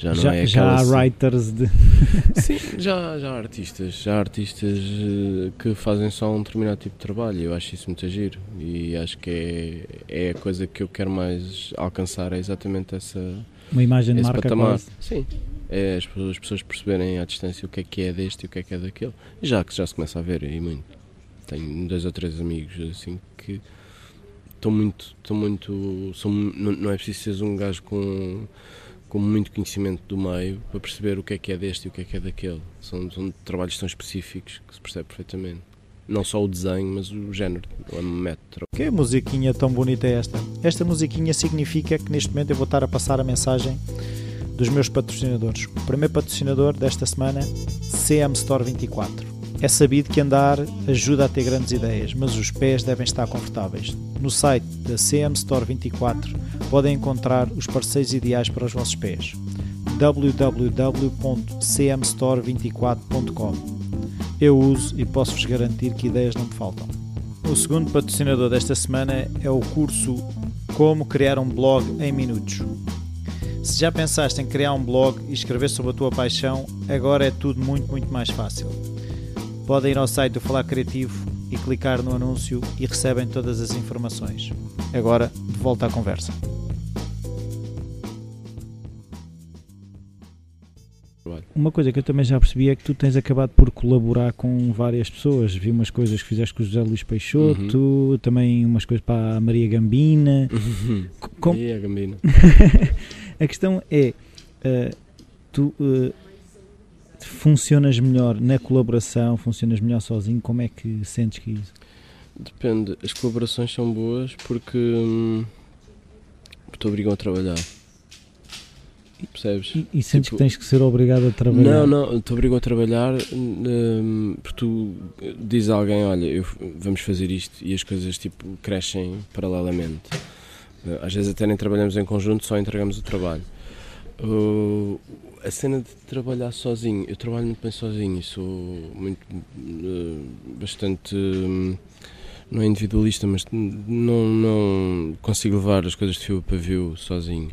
[SPEAKER 2] já não
[SPEAKER 1] Já,
[SPEAKER 2] é
[SPEAKER 1] já há writers de.
[SPEAKER 2] Sim, já, já há artistas, já há artistas eh, que fazem só um determinado tipo de trabalho. Eu acho isso muito giro e acho que é, é a coisa que eu quero mais alcançar, é exatamente essa,
[SPEAKER 1] Uma imagem de marca
[SPEAKER 2] patamar.
[SPEAKER 1] quase.
[SPEAKER 2] Sim, é as pessoas, as pessoas perceberem à distância o que é que é deste e o que é que é daquele. Já que já se começa a ver e muito. Tenho dois ou três amigos assim que estão muito, estão muito, são, não, não é preciso seres um gajo com com muito conhecimento do meio para perceber o que é que é deste e o que é que é daquele. São, são trabalhos tão específicos que se percebe perfeitamente. Não só o desenho, mas o género, o método.
[SPEAKER 3] Que musiquinha tão bonita é esta? Esta musiquinha significa que neste momento eu vou estar a passar a mensagem dos meus patrocinadores. O primeiro patrocinador desta semana, CM Store 24. É sabido que andar ajuda a ter grandes ideias, mas os pés devem estar confortáveis. No site da CM Store 24 podem encontrar os parceiros ideais para os vossos pés. www.cmstore24.com Eu uso e posso-vos garantir que ideias não me faltam. O segundo patrocinador desta semana é o curso Como Criar um Blog em Minutos. Se já pensaste em criar um blog e escrever sobre a tua paixão, agora é tudo muito, muito mais fácil. Podem ir ao site do Falar Criativo e clicar no anúncio e recebem todas as informações. Agora, de volta à conversa.
[SPEAKER 1] Uma coisa que eu também já percebi é que tu tens acabado por colaborar com várias pessoas. Vi umas coisas que fizeste com o José Luís Peixoto, também umas coisas para a Maria Gambina. Com-
[SPEAKER 2] E a Gambina.
[SPEAKER 1] A questão é, eh, tu eh, funcionas melhor na colaboração, funcionas melhor sozinho, como é que sentes que isso?
[SPEAKER 2] Depende, as colaborações são boas porque hum, te obrigam a trabalhar. Percebes?
[SPEAKER 1] E, e sentes
[SPEAKER 2] Tipo-
[SPEAKER 1] que tens que ser obrigado a trabalhar?
[SPEAKER 2] Não, não, te obrigam a trabalhar hum, porque tu diz a alguém, olha, eu- vamos fazer isto e as coisas tipo crescem paralelamente. Às vezes até nem trabalhamos em conjunto, só entregamos o trabalho. Uh, a cena de trabalhar sozinho, eu trabalho muito bem sozinho sou muito uh, bastante hum, não é individualista, mas não, não consigo levar as coisas de fio a pavio sozinho.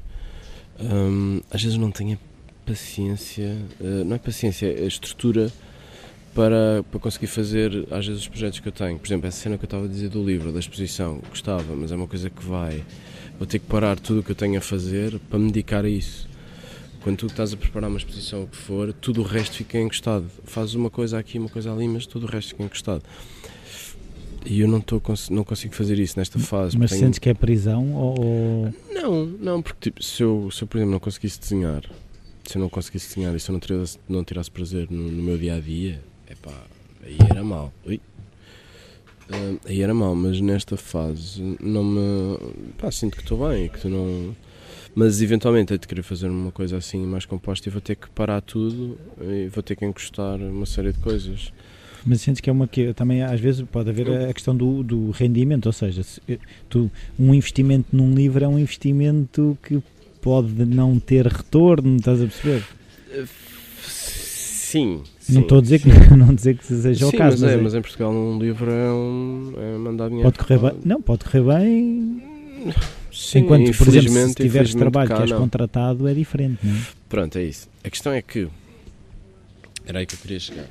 [SPEAKER 2] Hum, às vezes não tenho paciência, uh, não é paciência, é estrutura para, para conseguir fazer às vezes os projetos que eu tenho. Por exemplo, essa cena que eu estava a dizer do livro, da exposição, gostava, mas é uma coisa que vai. Vou ter que parar tudo o que eu tenho a fazer para me dedicar a isso. Quando tu estás a preparar uma exposição, o que for, tudo o resto fica encostado. Fazes uma coisa aqui, uma coisa ali, mas tudo o resto fica encostado. E eu não, cons- não consigo fazer isso nesta fase.
[SPEAKER 1] Mas
[SPEAKER 2] tenho-
[SPEAKER 1] sentes que é prisão ou...
[SPEAKER 2] não, não, porque tipo, se, eu, se eu, por exemplo, não conseguisse desenhar, se eu não conseguisse desenhar e se eu não tirasse, não tirasse prazer no, no meu dia a dia, epá, aí era mal. Ui. Ah, aí era mal, mas nesta fase não me. Pá, sinto que estou bem e que tu não. Mas eventualmente hei de querer fazer uma coisa assim mais composta e vou ter que parar tudo e vou ter que encostar uma série de coisas.
[SPEAKER 1] Mas sentes que é uma que também às vezes pode haver a questão do, do rendimento, ou seja, se, eh, tu, um investimento num livro é um investimento que pode não ter retorno, estás a perceber?
[SPEAKER 2] Sim.
[SPEAKER 1] não estou a dizer que não dizer que seja o
[SPEAKER 2] Sim,
[SPEAKER 1] caso,
[SPEAKER 2] mas, é,
[SPEAKER 1] mas, é-
[SPEAKER 2] mas em Portugal um livro é, um, é mandar dinheiro.
[SPEAKER 1] pode correr bem. Não, pode correr bem.
[SPEAKER 2] Sim,
[SPEAKER 1] enquanto, por exemplo, se tiveres trabalho
[SPEAKER 2] cá
[SPEAKER 1] que és
[SPEAKER 2] não.
[SPEAKER 1] contratado é diferente, não é?
[SPEAKER 2] Pronto, é isso. A questão é que. Era aí que eu queria chegar.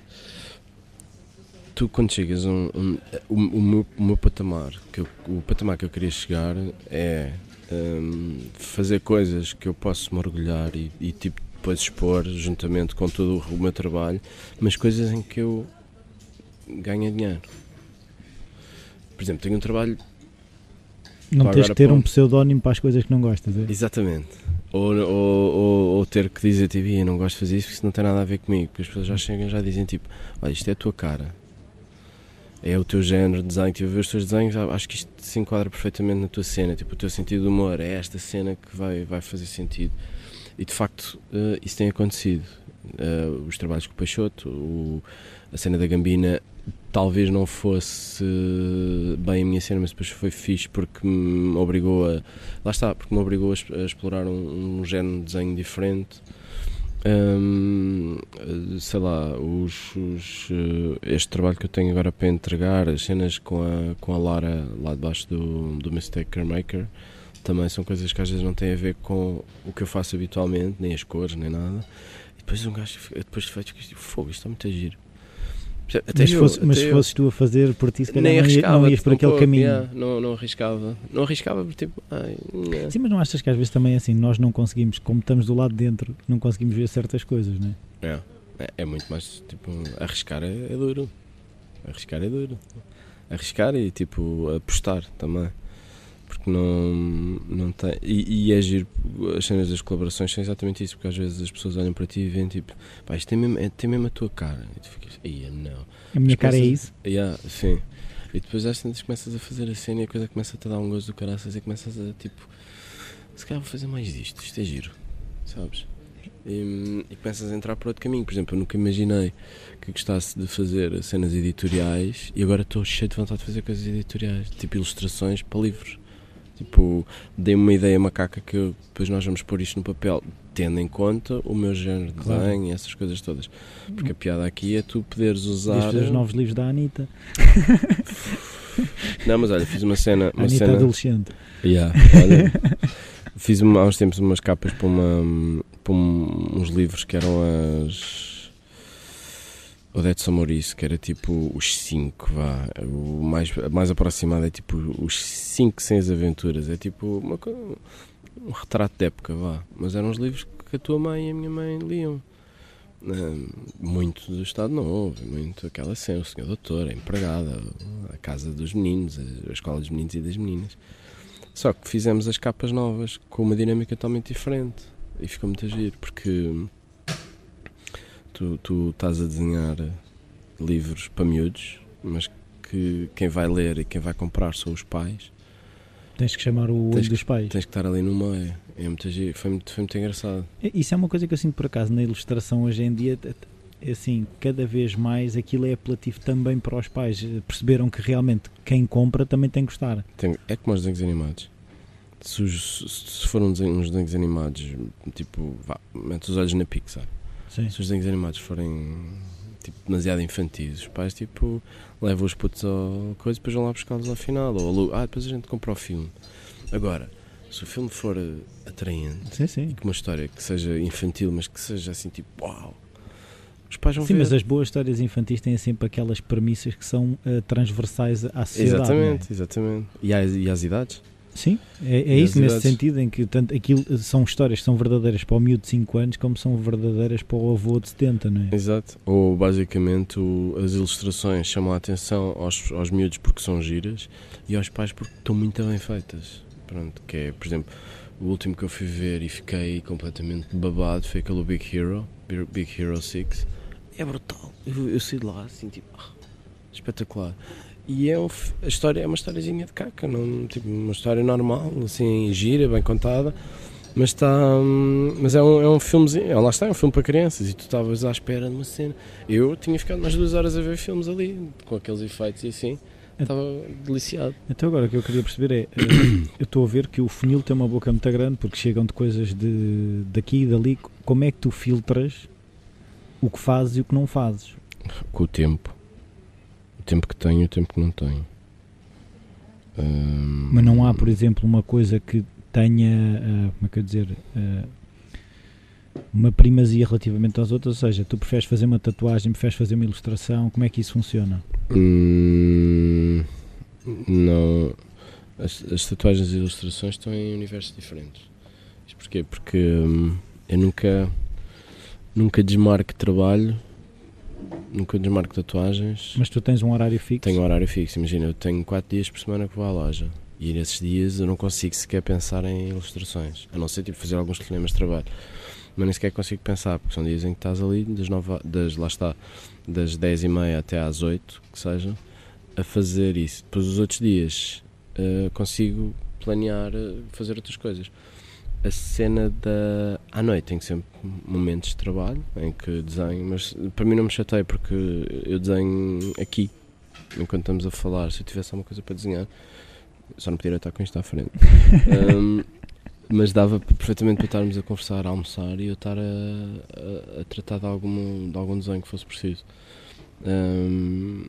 [SPEAKER 2] Tu, quando chegas a um. um- o, o meu, o meu patamar, que eu- o patamar que eu queria chegar é. hum, fazer coisas que eu posso me orgulhar e, e, tipo depois expor juntamente com todo o meu trabalho, mas coisas em que eu ganho dinheiro. Por exemplo, tenho um trabalho
[SPEAKER 1] Não tens que ter um pseudónimo para as coisas que não gostas. É?
[SPEAKER 2] Exatamente. Ou, ou, ou, ou ter que dizer, tipo, "Ih, eu não gosto de fazer isso porque isso não tem nada a ver comigo. Porque as pessoas já chegam e já dizem, tipo, olha, isto é a tua cara. É o teu género de desenho. Tipo, a ver os teus desenhos, acho que isto se enquadra perfeitamente na tua cena. Tipo, o teu sentido de humor é esta cena que vai, vai fazer sentido. E de facto, eh, isso tem acontecido. uh, os trabalhos com o Peixoto, a cena da Gambina talvez não fosse bem a minha cena, mas depois foi fixe porque me obrigou a. Lá está, porque me obrigou a, explorar um, um género de desenho diferente. Um, sei lá, os, os, este trabalho que eu tenho agora para entregar, as cenas com a, com a Lara lá debaixo do, do Mistake Maker, também são coisas que às vezes não têm a ver com o que eu faço habitualmente, nem as cores, nem nada. E depois um gajo, depois de feito, tipo, fogo, isto está muito a giro.
[SPEAKER 1] Até mas, eu, fosse, mas se fosses tu a fazer por ti, se calhar não, arriscava, não ias por aquele caminho. Yeah,
[SPEAKER 2] não, não arriscava. Não arriscava porque tipo. Ai,
[SPEAKER 1] Sim, mas não achas que às vezes também é assim, nós não conseguimos, como estamos do lado de dentro, não conseguimos ver certas coisas, não
[SPEAKER 2] é? É, é, é muito mais tipo. Arriscar é, é duro. Arriscar é duro. Arriscar e tipo apostar também porque não, não tem. E, e é giro, as cenas das colaborações são exatamente isso, porque às vezes as pessoas olham para ti e veem tipo, pá, isto tem mesmo, é, tem mesmo a tua cara. E tu ficas, ia, não.
[SPEAKER 1] A minha cara é isso?
[SPEAKER 2] Yeah, sim. E depois às vezes começas a fazer a cena e a coisa começa a te dar um gozo do caraças e começas a tipo, se calhar vou fazer mais disto, isto é giro, sabes? E, e começas a entrar por outro caminho. Por exemplo, eu nunca imaginei que gostasse de fazer cenas editoriais e agora estou cheio de vontade de fazer coisas editoriais, tipo ilustrações para livros. Tipo, dei-me uma ideia macaca que depois nós vamos pôr isto no papel, tendo em conta o meu género de claro. desenho e essas coisas todas. Porque a piada aqui é tu poderes usar.
[SPEAKER 1] os novos livros da Anitta.
[SPEAKER 2] Não, mas olha, fiz uma cena. Uma
[SPEAKER 1] Anitta
[SPEAKER 2] cena...
[SPEAKER 1] adolescente.
[SPEAKER 2] Yeah, olha, fiz uma, há uns tempos umas capas para, uma, para um, uns livros que eram as Odete Samourice, que era tipo os 5, vá. O mais, mais aproximado é tipo os 5 sem as aventuras. É tipo uma, um retrato de época, vá. Mas eram os livros que a tua mãe e a minha mãe liam. Muito do Estado Novo, muito aquela cena, o Senhor Doutor, a empregada, a casa dos meninos, a escola dos meninos e das meninas. Só que fizemos as capas novas com uma dinâmica totalmente diferente e ficou muito a giro, porque tu, tu estás a desenhar livros para miúdos, mas que quem vai ler e quem vai comprar são os pais.
[SPEAKER 1] Tens que chamar o olho dos pais.
[SPEAKER 2] Tens que estar ali no meio. É muito, foi, muito, foi muito engraçado.
[SPEAKER 1] Isso é uma coisa que eu sinto por acaso na ilustração hoje em dia. É assim, cada vez mais aquilo é apelativo também para os pais. Perceberam que realmente quem compra também tem que gostar.
[SPEAKER 2] Tem, é como os desenhos animados. Se, se, foram uns desenhos animados, tipo, vá, mete os olhos na Pixar. Sim. Se os desenhos animados forem tipo, demasiado infantis, os pais tipo, levam os putos ao coisa e depois vão lá buscá-los ao final. Ou ah, depois a gente compra o filme. Agora, se o filme for atraente
[SPEAKER 1] sim, sim.
[SPEAKER 2] e com uma história que seja infantil, mas que seja assim tipo, uau, os pais vão
[SPEAKER 1] Sim,
[SPEAKER 2] ver.
[SPEAKER 1] mas as boas histórias infantis têm sempre aquelas premissas que são uh, transversais à sociedade.
[SPEAKER 2] Exatamente,
[SPEAKER 1] é?
[SPEAKER 2] exatamente. E às, e às idades?
[SPEAKER 1] Sim, é, é isso nesse sentido em que tanto, aquilo são histórias que são verdadeiras para o miúdo de 5 anos como são verdadeiras para o avô de 70, não é?
[SPEAKER 2] Exato. Ou basicamente o, as ilustrações chamam a atenção aos, aos miúdos porque são giras e aos pais porque estão muito bem feitas. Pronto, que é, por exemplo, o último que eu fui ver e fiquei completamente babado foi aquele Big Hero, Big Hero 6. É brutal. Eu, eu saí de lá assim, tipo, ah, espetacular. E é, um, a história é uma historiazinha de caca, não, tipo, uma história normal, assim, gira, bem contada, mas está. Mas é um, é um filmezinho, é, lá está, é um filme para crianças e tu estavas à espera de uma cena. Eu tinha ficado mais duas horas a ver filmes ali, com aqueles efeitos e assim. Estava deliciado.
[SPEAKER 1] Então agora o que eu queria perceber é, eh, eu estou a ver que o funil tem uma boca muito grande porque chegam de coisas de, daqui e dali. Como é que tu filtras o que fazes e o que não fazes?
[SPEAKER 2] Com o tempo tempo que tenho e o tempo que não tenho.
[SPEAKER 1] Mas não há, por exemplo, uma coisa que tenha, uh, como é que eu dizer, uh, uma primazia relativamente às outras? Ou seja, tu preferes fazer uma tatuagem, preferes fazer uma ilustração? Como é que isso funciona?
[SPEAKER 2] Hum, não. As, as, tatuagens e ilustrações estão em universos diferentes. Isto porquê? Porque hum, eu nunca, nunca desmarco trabalho nunca desmarco tatuagens.
[SPEAKER 1] Mas tu tens um horário fixo?
[SPEAKER 2] Tenho um horário fixo, imagina, eu tenho 4 dias por semana que vou à loja. E nesses dias eu não consigo sequer pensar em ilustrações, a não ser tipo fazer alguns telefonemas de trabalho. Mas nem sequer consigo pensar, porque são dias em que estás ali das, 9, das lá está, das 10 e meia até às 8, que seja, a fazer isso. Depois os outros dias uh, consigo planear uh, fazer outras coisas. A cena da. À noite tenho sempre momentos de trabalho em que desenho, mas para mim não me chatei porque eu desenho aqui, enquanto estamos a falar. Se eu tivesse alguma coisa para desenhar, só não podia estar com isto à frente. um, mas dava perfeitamente para estarmos a conversar, a almoçar e eu estar a, a, a tratar de algum, de algum desenho que fosse preciso. Um,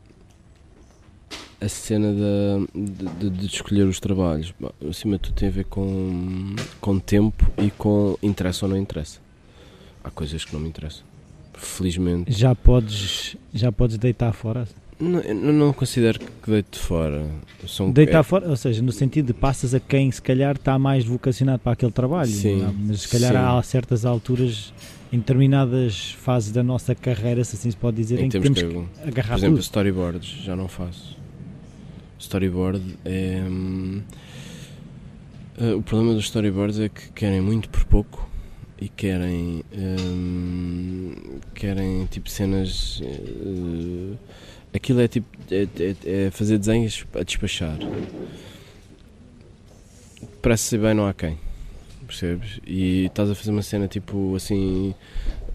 [SPEAKER 2] a cena de, de, de, escolher os trabalhos, acima de tudo tem a ver com, com tempo e com interessa ou não interessa. Há coisas que não me interessam. Felizmente.
[SPEAKER 1] Já podes, já podes deitar fora?
[SPEAKER 2] Não, não considero que deite fora.
[SPEAKER 1] São, deitar é, fora, ou seja, no sentido de passas a quem se calhar está mais vocacionado para aquele trabalho.
[SPEAKER 2] Sim,
[SPEAKER 1] não? mas se calhar sim. há certas alturas em determinadas fases da nossa carreira, se assim se pode dizer, em, em que temos que, que agarrar
[SPEAKER 2] Por exemplo,
[SPEAKER 1] tudo.
[SPEAKER 2] storyboards já não faço. Storyboard é. Uh, o problema dos storyboards é que querem muito por pouco e querem. Hum, querem tipo cenas. Uh, aquilo é tipo. É, é, é, fazer desenhos a despachar. Parece ser bem, não há quem. Percebes? E estás a fazer uma cena tipo assim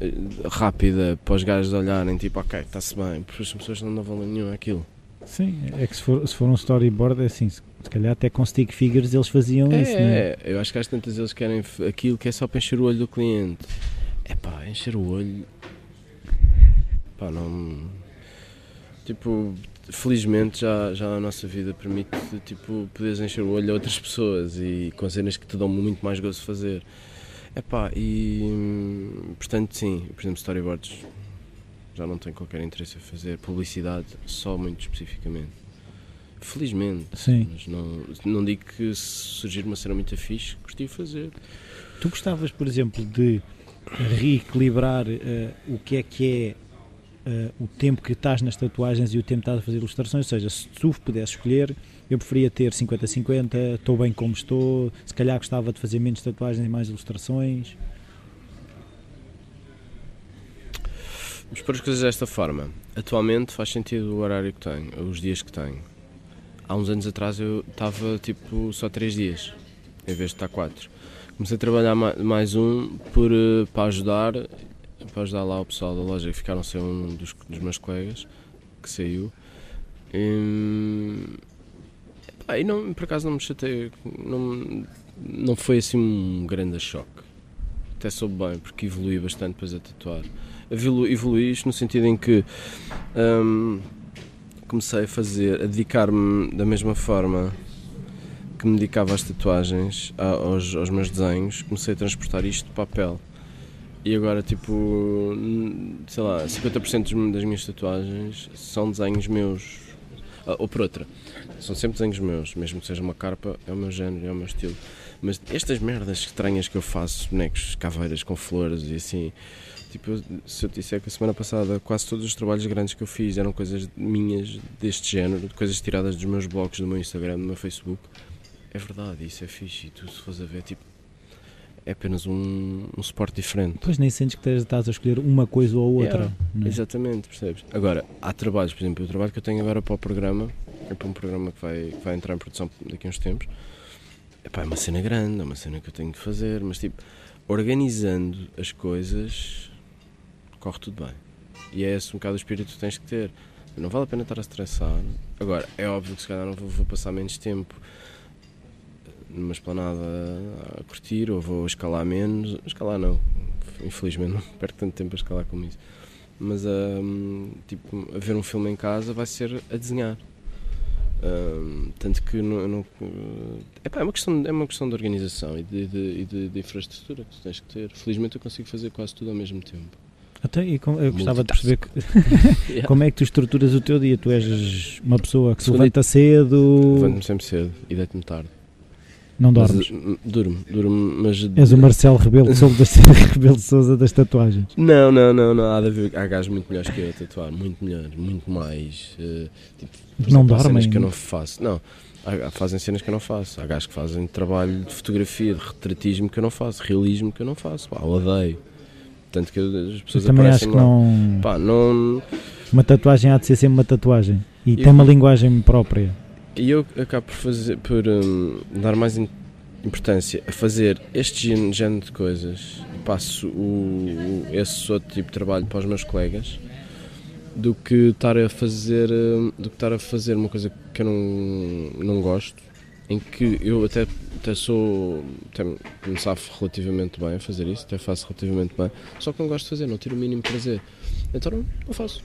[SPEAKER 2] eh, rápida para os gajos olharem, tipo, ok, está-se bem, porque as pessoas não dão valor nenhum àquilo.
[SPEAKER 1] Sim, é que se for, se for um storyboard, é assim, se, calhar até com stick figures eles faziam
[SPEAKER 2] é,
[SPEAKER 1] isso,
[SPEAKER 2] não é? Eu acho que às tantas eles querem aquilo que é só para encher o olho do cliente. É pá, encher o olho. Pá, não. Tipo, felizmente já, já a nossa vida permite tipo, poderes encher o olho a outras pessoas e com cenas que te dão muito mais gozo de fazer. É pá, e portanto, sim, por exemplo, storyboards já não tenho qualquer interesse em fazer publicidade, só muito especificamente. Felizmente,
[SPEAKER 1] Sim.
[SPEAKER 2] mas não, não digo que se surgir uma cena muito fixe, gostei de fazer.
[SPEAKER 1] Tu gostavas, por exemplo, de reequilibrar uh, o que é que é uh, o tempo que estás nas tatuagens e o tempo que estás a fazer ilustrações, ou seja, se tu pudesses escolher, eu preferia ter 50-50, estou bem como estou, se calhar gostava de fazer menos tatuagens e mais ilustrações.
[SPEAKER 2] Vamos pôr as coisas desta forma. Atualmente faz sentido o horário que tenho, os dias que tenho. Há uns anos atrás eu estava tipo só 3 dias, em vez de estar 4. Comecei a trabalhar mais um por, eh, para ajudar, para ajudar lá o pessoal da loja que ficaram sem um dos, dos meus colegas que saiu. E, pá, e não, por acaso não me chatei, não, não foi assim um grande choque. Até soube bem, porque evolui bastante depois a tatuar evoluí isto no sentido em que um, comecei a fazer, a dedicar-me da mesma forma que me dedicava às tatuagens, aos, aos meus desenhos, comecei a transportar isto de papel. E agora, tipo, sei lá, 50% das minhas tatuagens são desenhos meus. Ah, ou por outra, são sempre desenhos meus, mesmo que seja uma carpa, é o meu género, é o meu estilo. Mas estas merdas estranhas que eu faço, bonecos, caveiras com flores e assim, Tipo, se eu te disser que a semana passada quase todos os trabalhos grandes que eu fiz eram coisas minhas deste género, coisas tiradas dos meus blogs, do meu Instagram, do meu Facebook, é verdade, isso é fixe. E tu, se fores a ver, tipo, é apenas um, um suporte diferente.
[SPEAKER 1] Pois nem sentes que estás a escolher uma coisa ou outra.
[SPEAKER 2] É? Exatamente, percebes? Agora, há trabalhos, por exemplo, o trabalho que eu tenho agora para o programa, é para um programa que vai, que vai entrar em produção daqui a uns tempos. Epá, é uma cena grande, é uma cena que eu tenho que fazer, mas tipo, organizando as coisas corre tudo bem. E é esse um bocado o espírito que tens que ter. Não vale a pena estar a estressar. Agora, é óbvio que se calhar não vou, vou passar menos tempo numa esplanada a curtir ou vou escalar menos. Escalar não, infelizmente não perco tanto tempo a escalar como isso. Mas um, tipo, a ver um filme em casa vai ser a desenhar. Um, tanto que não, não é, uma questão, é uma questão de organização e de, de, de, de infraestrutura que tu tens que ter. Felizmente eu consigo fazer quase tudo ao mesmo tempo.
[SPEAKER 1] Até, e com, eu gostava de perceber que, yeah. como é que tu estruturas o teu dia. Tu és uma pessoa que se levanta cedo.
[SPEAKER 2] Levanto-me sempre cedo e deito-me tarde.
[SPEAKER 1] Não dormes?
[SPEAKER 2] Mas, durmo, durmo, mas.
[SPEAKER 1] És o Marcelo Rebelo Souza das, Rebelo Souza das tatuagens.
[SPEAKER 2] Não, não, não, não. Há, de haver, há gajos muito melhores que eu a tatuar, muito melhores, muito mais. Uh, tipo,
[SPEAKER 1] não dormem? cenas
[SPEAKER 2] que eu não faço. Não. Há, fazem cenas que eu não faço. Há gajos que fazem trabalho de fotografia, de retratismo que eu não faço, realismo que eu não faço. Pá, odeio. Tanto que as pessoas
[SPEAKER 1] eu também acho que não...
[SPEAKER 2] Pá, não...
[SPEAKER 1] Uma tatuagem há de ser sempre uma tatuagem. E eu, tem uma linguagem própria.
[SPEAKER 2] E eu acabo por fazer por um, dar mais importância a fazer este género de coisas, passo o, esse outro tipo de trabalho para os meus colegas, do que estar a fazer, hum, do que estar a fazer uma coisa que eu não, não gosto, em que eu até, até sou, até me safo relativamente bem a fazer isso, até faço relativamente bem, só que não gosto de fazer, não tiro o mínimo prazer. Então não, não faço.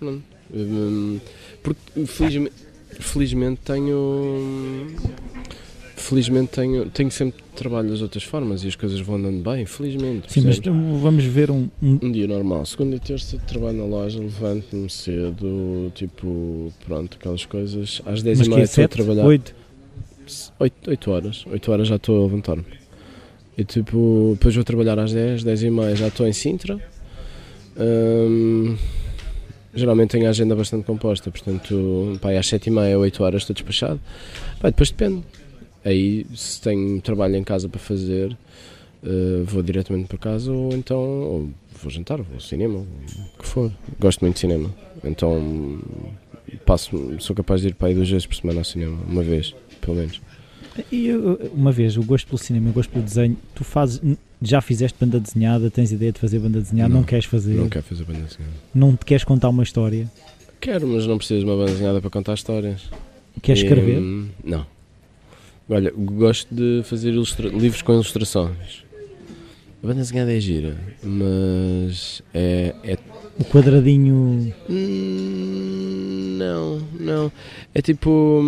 [SPEAKER 2] Não. Hum, porque felizmente, felizmente tenho felizmente tenho, tenho sempre trabalho das outras formas e as coisas vão andando bem, felizmente.
[SPEAKER 1] Sim, mas vamos ver um,
[SPEAKER 2] um... um dia normal. Segunda e terça trabalho na loja, levanto-me cedo, tipo, pronto, aquelas coisas. Às 10
[SPEAKER 1] mas
[SPEAKER 2] e meia
[SPEAKER 1] é
[SPEAKER 2] estou a trabalhar.
[SPEAKER 1] 8?
[SPEAKER 2] 8, 8 horas. 8 horas já estou a levantar-me. E tipo, depois vou trabalhar às 10, 10 e meia já estou em Sintra. Hum, geralmente tenho a agenda bastante composta, portanto, pá, às 7 e meia, 8 horas estou despachado. Pá, depois depende Aí, se tenho trabalho em casa para fazer, uh, vou diretamente para casa ou então ou vou jantar, vou ao cinema, o que for. Gosto muito de cinema, então passo, sou capaz de ir para aí duas vezes por semana ao cinema, uma vez, pelo menos.
[SPEAKER 1] E uma vez, o gosto pelo cinema, o gosto pelo desenho, tu fazes, já fizeste banda desenhada, tens ideia de fazer banda desenhada, não, não queres fazer?
[SPEAKER 2] Não quero fazer banda desenhada.
[SPEAKER 1] Não te queres contar uma história?
[SPEAKER 2] Quero, mas não preciso de uma banda desenhada para contar histórias.
[SPEAKER 1] Queres escrever?
[SPEAKER 2] não. Olha, gosto de fazer livros com ilustrações. A banda desenhada é gira, mas é. é...
[SPEAKER 1] O quadradinho.
[SPEAKER 2] Hum, não, não. É tipo.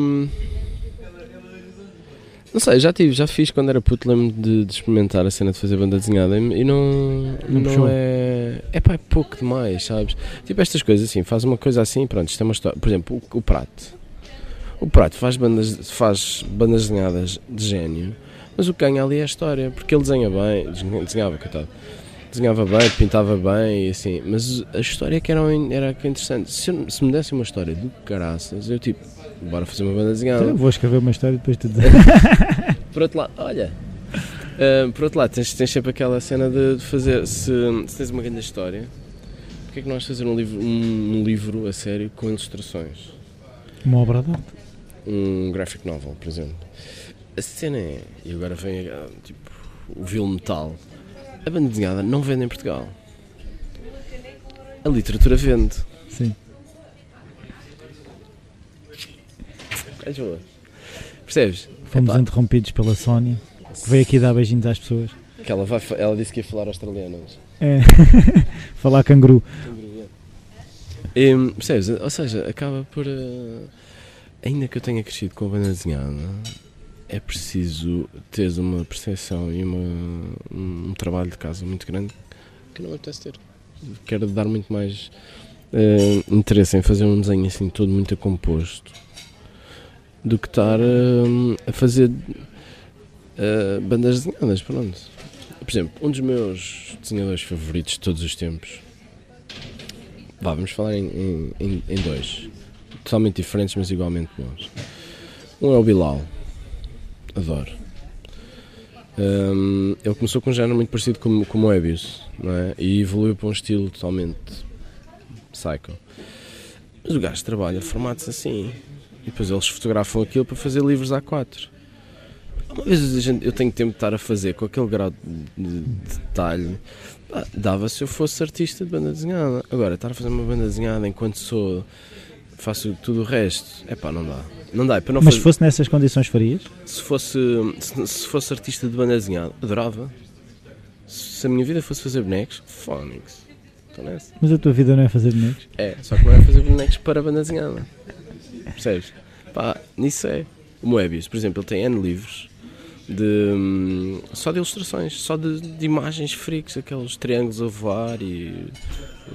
[SPEAKER 2] Não sei, já tive, já fiz quando era puto, lembro de, de experimentar a cena de fazer banda desenhada e não, não, não é. É pá, é pouco demais, sabes? Tipo estas coisas assim, faz uma coisa assim, pronto, isto é uma história. Por exemplo, o, o prato o Prato faz bandas, faz bandas desenhadas de gênio, mas o que ganha ali é a história, porque ele desenha bem, desenhava, coitado, desenhava bem, pintava bem e assim, mas a história que era, era interessante. Se, se me desse uma história do caraças, eu tipo, bora fazer uma banda desenhada.
[SPEAKER 1] Então, vou escrever uma história e depois te dizer.
[SPEAKER 2] por outro lado, olha, uh, por outro lado, tens, tens sempre aquela cena de fazer, se, se tens uma grande história, porque é que nós fazer um livro, um, um livro a sério com ilustrações?
[SPEAKER 1] Uma obra de arte
[SPEAKER 2] um graphic novel, por exemplo. A cena é, e agora vem tipo, o vil metal, a banda desenhada não vende em Portugal. A literatura vende.
[SPEAKER 1] Sim.
[SPEAKER 2] É boa. Percebes?
[SPEAKER 1] Fomos Epá. interrompidos pela Sónia, que veio aqui dar beijinhos às pessoas.
[SPEAKER 2] Que ela, vai, ela disse que ia falar australiano.
[SPEAKER 1] É, falar canguru.
[SPEAKER 2] canguru é. e, percebes? Ou seja, acaba por. Uh, ainda que eu tenha crescido com a banda desenhada, é preciso ter uma percepção e uma, um trabalho de casa muito grande que não apetece ter. Quero dar muito mais uh, interesse em fazer um desenho assim todo muito composto do que estar uh, a fazer uh, bandas desenhadas. Pronto. Por exemplo, um dos meus desenhadores favoritos de todos os tempos. Vá, vamos falar em, em, em dois totalmente diferentes, mas igualmente bons. Um é o Bilal, adoro. Um, ele começou com um género muito parecido com, com o Moebius, não é? E evoluiu para um estilo totalmente psycho. Mas o gajo trabalha formatos assim. E depois eles fotografam aquilo para fazer livros A4. Uma vez eu tenho tempo de estar a fazer com aquele grau de, detalhe, dava se eu fosse artista de banda desenhada. Agora, estar a fazer uma banda desenhada enquanto sou faço tudo o resto. É pá, não dá. Não dá. É não
[SPEAKER 1] Mas se fosse nessas condições farias?
[SPEAKER 2] Se fosse, se, se, fosse artista de banda desenhada, adorava. Se a minha vida fosse fazer bonecos, Fónix.
[SPEAKER 1] Mas a tua vida não é fazer bonecos?
[SPEAKER 2] É, só que não é fazer bonecos para banda desenhada. Percebes? Pá, nisso é. O Moebius, por exemplo, ele tem N livros de, hum, só de ilustrações, só de, de imagens freaks, aqueles triângulos a voar e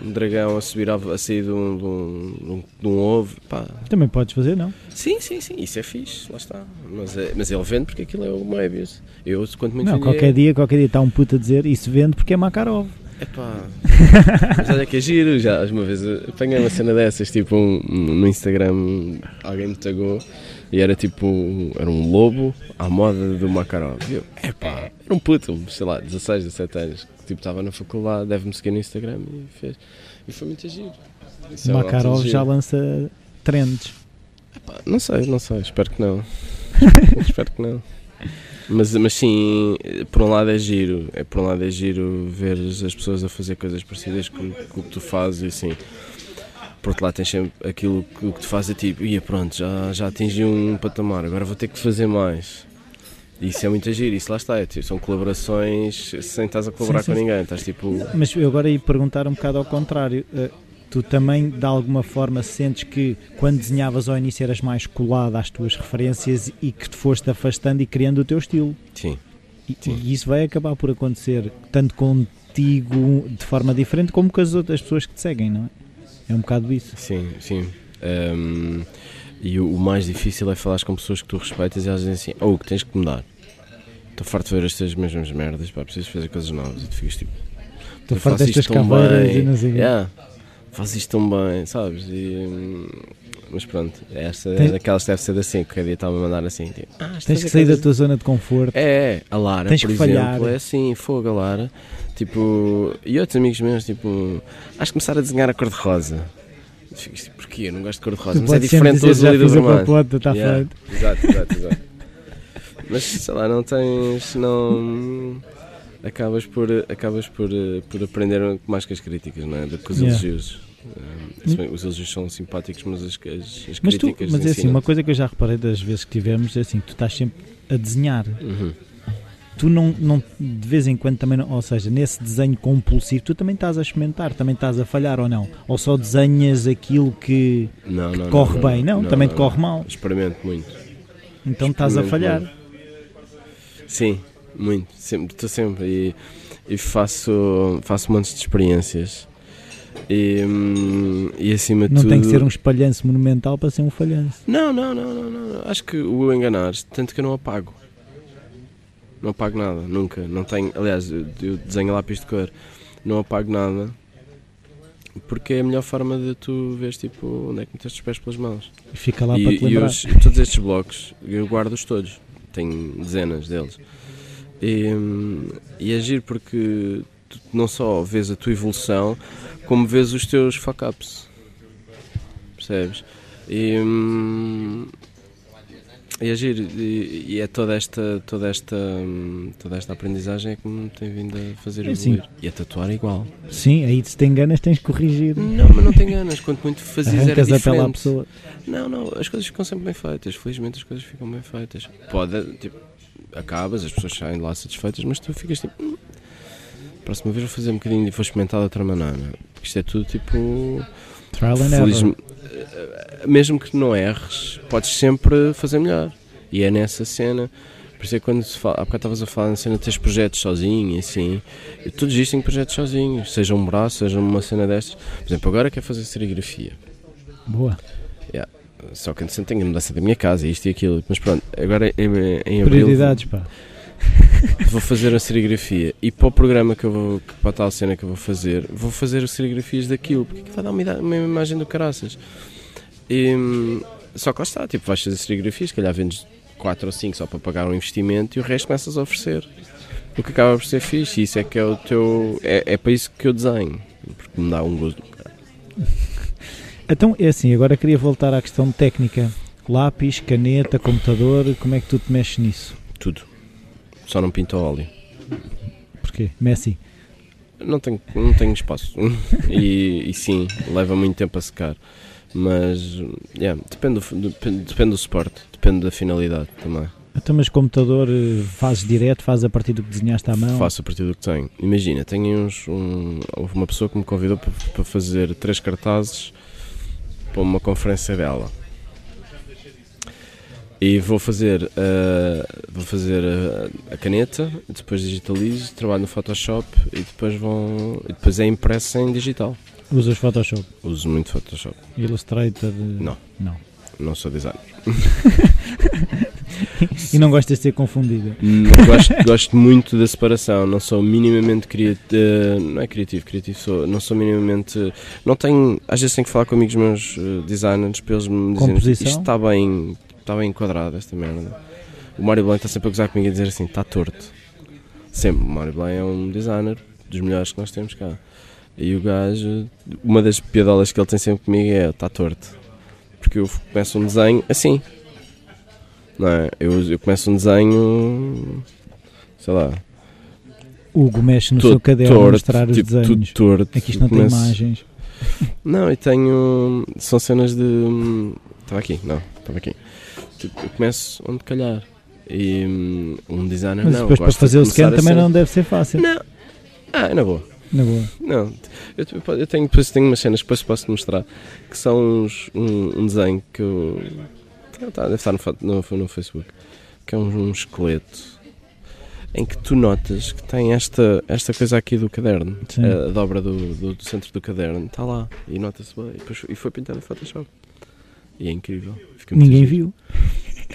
[SPEAKER 2] um dragão a subir a, a sair de um, de, um, de um, ovo. Pá.
[SPEAKER 1] Também podes fazer, não?
[SPEAKER 2] Sim, sim, sim, isso é fixe, lá está. Mas, é, mas ele vende porque aquilo é o Moebius. Eu, quanto muito
[SPEAKER 1] Não, qualquer é... dia, qualquer dia está um puto a dizer isso vende porque é Makarov.
[SPEAKER 2] É pá, mas olha que é giro, já uma vez apanhei uma cena dessas, tipo um, no Instagram alguém me tagou e era tipo, era um lobo à moda do Makarov. E eu, epá, era um puto, sei lá, 16, 17 anos, tipo, estava na faculdade, deve-me seguir no Instagram e fez. E foi muito giro.
[SPEAKER 1] Isso é Makarov já lança trends.
[SPEAKER 2] Epá, não sei, não sei, espero que não. espero que não. Mas, mas sim, por um lado é giro, é, por um lado é giro ver as pessoas a fazer coisas parecidas com, com o que tu fazes e assim. Por outro lado tens sempre aquilo que, que te faz é tipo, ia pronto, já, já atingi um patamar, agora vou ter que fazer mais. Isso é muito giro, isso lá está, é, tipo, são colaborações sem estás a colaborar sim, sim, com ninguém, estás tipo...
[SPEAKER 1] Mas eu agora ia perguntar um bocado ao contrário, uh, tu também de alguma forma sentes que quando desenhavas ao início eras mais colado às tuas referências e que te foste afastando e criando o teu estilo.
[SPEAKER 2] Sim.
[SPEAKER 1] E, Sim. e isso vai acabar por acontecer tanto contigo de forma diferente como com as outras pessoas que te seguem, não é? É um bocado isso.
[SPEAKER 2] Sim, sim. Um, e o, o, mais difícil é falar com pessoas que tu respeitas e elas dizem assim: ou oh, que tens que mudar. Estou farto de ver estas mesmas merdas, pá, preciso fazer coisas novas. E tu ficas tipo:
[SPEAKER 1] Estou farto destas caveiras e não sei
[SPEAKER 2] yeah faz isto tão bem, sabes? E, mas pronto, esta Tens... é daquelas que deve ser assim, que cada dia estava a mandar assim. Tipo,
[SPEAKER 1] ah, Tens que sair da tua zona de conforto.
[SPEAKER 2] É, é, a Lara, Tens por que exemplo, falhar. é assim, fogo a Lara. Tipo, e outros amigos meus, tipo, acho que começar a desenhar a cor-de-rosa. Tipo, porquê? Eu não gosto de cor-de-rosa, mas é diferente do azul e do vermelho.
[SPEAKER 1] Ponta, tá yeah,
[SPEAKER 2] exato, exato, exato. mas sei lá, não tens. Não acabas por, acabas por, por aprender mais que as críticas, não é? Do que os yeah. elogios. Um, os elogios são simpáticos, mas as, as, as
[SPEAKER 1] mas
[SPEAKER 2] críticas.
[SPEAKER 1] Tu, mas é assim, uma coisa que eu já reparei das vezes que tivemos é assim: tu estás sempre a desenhar.
[SPEAKER 2] Uhum.
[SPEAKER 1] Tu não, não, de vez em quando também, não, ou seja, nesse desenho compulsivo, tu também estás a experimentar, também estás a falhar ou não? Ou só desenhas aquilo que,
[SPEAKER 2] não,
[SPEAKER 1] que
[SPEAKER 2] não,
[SPEAKER 1] corre bem? Não, também te corre mal.
[SPEAKER 2] Experimento muito.
[SPEAKER 1] Então estás a falhar.
[SPEAKER 2] Muito. Sim, muito, sempre, estou sempre e, e, faço, faço montes de experiências. E, e acima de tudo.
[SPEAKER 1] Não tem que ser um espalhanço monumental para ser um falhanço.
[SPEAKER 2] Não, não, não, não, não. Acho que o enganar, tanto que eu não apago. Não apago nada, nunca. Não tenho, aliás, eu desenho lápis de cor, não apago nada. Porque é a melhor forma de tu veres tipo, onde é que meteste os pés pelas mãos.
[SPEAKER 1] E fica lá e, para te lembrar.
[SPEAKER 2] E os, todos estes blocos, eu guardo-os todos. Tenho dezenas deles. E, e agir porque tu não só vês a tua evolução, como vês os teus fuck-ups. Percebes? E, e agir e, e, é toda esta toda esta toda esta aprendizagem é que me tem vindo a fazer é evoluir.
[SPEAKER 1] Assim.
[SPEAKER 2] e a tatuar igual.
[SPEAKER 1] Sim aí se tem ganas tens que corrigir.
[SPEAKER 2] Não mas não tem ganas quanto muito fazias era diferente
[SPEAKER 1] a pessoa.
[SPEAKER 2] Não não as coisas ficam sempre bem feitas. Felizmente as coisas ficam bem feitas. Pode tipo acabas, as pessoas saem lá satisfeitas, mas tu ficas tipo. Hum, próxima vez vou fazer um bocadinho e vou experimentar de outra maneira. Porque isto é tudo tipo.
[SPEAKER 1] Trial and error.
[SPEAKER 2] Eh, mesmo que não erres, podes sempre fazer melhor. E é nessa cena. Por isso é quando se fala, há bocado estavas a falar na cena de teres projetos sozinho e assim. Todos existem projetos sozinhos, seja um braço, seja uma cena destas. Por exemplo, agora quer fazer serigrafia.
[SPEAKER 1] Boa.
[SPEAKER 2] Yeah. Só que antes tenho a mudança da minha casa, isto e aquilo. Mas pronto, agora em, em
[SPEAKER 1] abril. Prioridades, pá.
[SPEAKER 2] Vou fazer a serigrafia e para o programa que eu vou, para a tal cena que eu vou fazer, vou fazer as serigrafias daquilo, porque vai dar uma, uma imagem do caraças. E, só que lá está, tipo, vais fazer serigrafias, se calhar vendes 4 ou 5 só para pagar um investimento e o resto começas a oferecer. O que acaba por ser fixe, isso é que é o teu. É, é para isso que eu desenho, porque me dá um gosto do cara.
[SPEAKER 1] Então, é assim, agora queria voltar à questão técnica. Lápis, caneta, computador, como é que tu te mexes nisso?
[SPEAKER 2] Tudo. Só não pinto a óleo.
[SPEAKER 1] Porquê? Messi?
[SPEAKER 2] Não tenho, não tenho espaço. e, e, sim, leva muito tempo a secar. Mas, yeah, depende, do, depende, depende do suporte, depende da finalidade também.
[SPEAKER 1] Então, mas computador eh, fazes direto, fazes a partir do que desenhaste à mão?
[SPEAKER 2] Faço a partir do que tenho. Imagina, tenho uns, um, uma pessoa que me convidou para, para fazer três cartazes para uma conferência dela. E vou fazer, uh, vou fazer a, a, caneta, depois digitalizo, trabalho no Photoshop e depois, vão, e depois é impresso em digital.
[SPEAKER 1] Usas Photoshop?
[SPEAKER 2] Uso muito Photoshop.
[SPEAKER 1] Illustrator?
[SPEAKER 2] Não.
[SPEAKER 1] Não.
[SPEAKER 2] Não sou designer.
[SPEAKER 1] e não gostas de ser confundida?
[SPEAKER 2] Gosto, gosto muito da separação, não sou minimamente criativo, uh, não é criativo, criativo sou, não sou minimamente, não tenho, às vezes tenho que falar com amigos meus uh, designers para eles me dizerem isto está bem, está bem enquadrado esta merda. O Mário Blanc está sempre a gozar comigo e dizer assim, está torto. Sempre, o Mário Blanc é um designer dos melhores que nós temos cá. E o gajo, uma das piadolas que ele tem sempre comigo é, está torto. Porque eu começo um desenho assim, Não é? eu, eu começo um desenho, sei lá,
[SPEAKER 1] Hugo mexe no seu caderno a
[SPEAKER 2] torto,
[SPEAKER 1] mostrar os
[SPEAKER 2] tipo,
[SPEAKER 1] desenhos.
[SPEAKER 2] torto.
[SPEAKER 1] Aqui isto não
[SPEAKER 2] Começo-
[SPEAKER 1] tem imagens.
[SPEAKER 2] Não, e tenho. São cenas de. Estava aqui, não, estava aqui. Tipo, eu começo onde calhar. E hum, um designer
[SPEAKER 1] Mas
[SPEAKER 2] não.
[SPEAKER 1] depois para
[SPEAKER 2] gosta de
[SPEAKER 1] fazer o scan
[SPEAKER 2] a
[SPEAKER 1] também
[SPEAKER 2] ser-
[SPEAKER 1] não deve ser fácil.
[SPEAKER 2] Não. Ah, é na boa.
[SPEAKER 1] Na boa.
[SPEAKER 2] Não. Eu, eu tenho, depois tenho umas cenas que depois posso mostrar que são uns, um, um desenho que eu. Tá, deve estar no, no, no Facebook. Que é um, um esqueleto em que tu notas que tem esta, esta coisa aqui do caderno,
[SPEAKER 1] Sim.
[SPEAKER 2] a dobra do, do, do centro do caderno, está lá e nota-se bem. E, depois, e foi pintado em Photoshop. E é incrível.
[SPEAKER 1] Ninguém viu.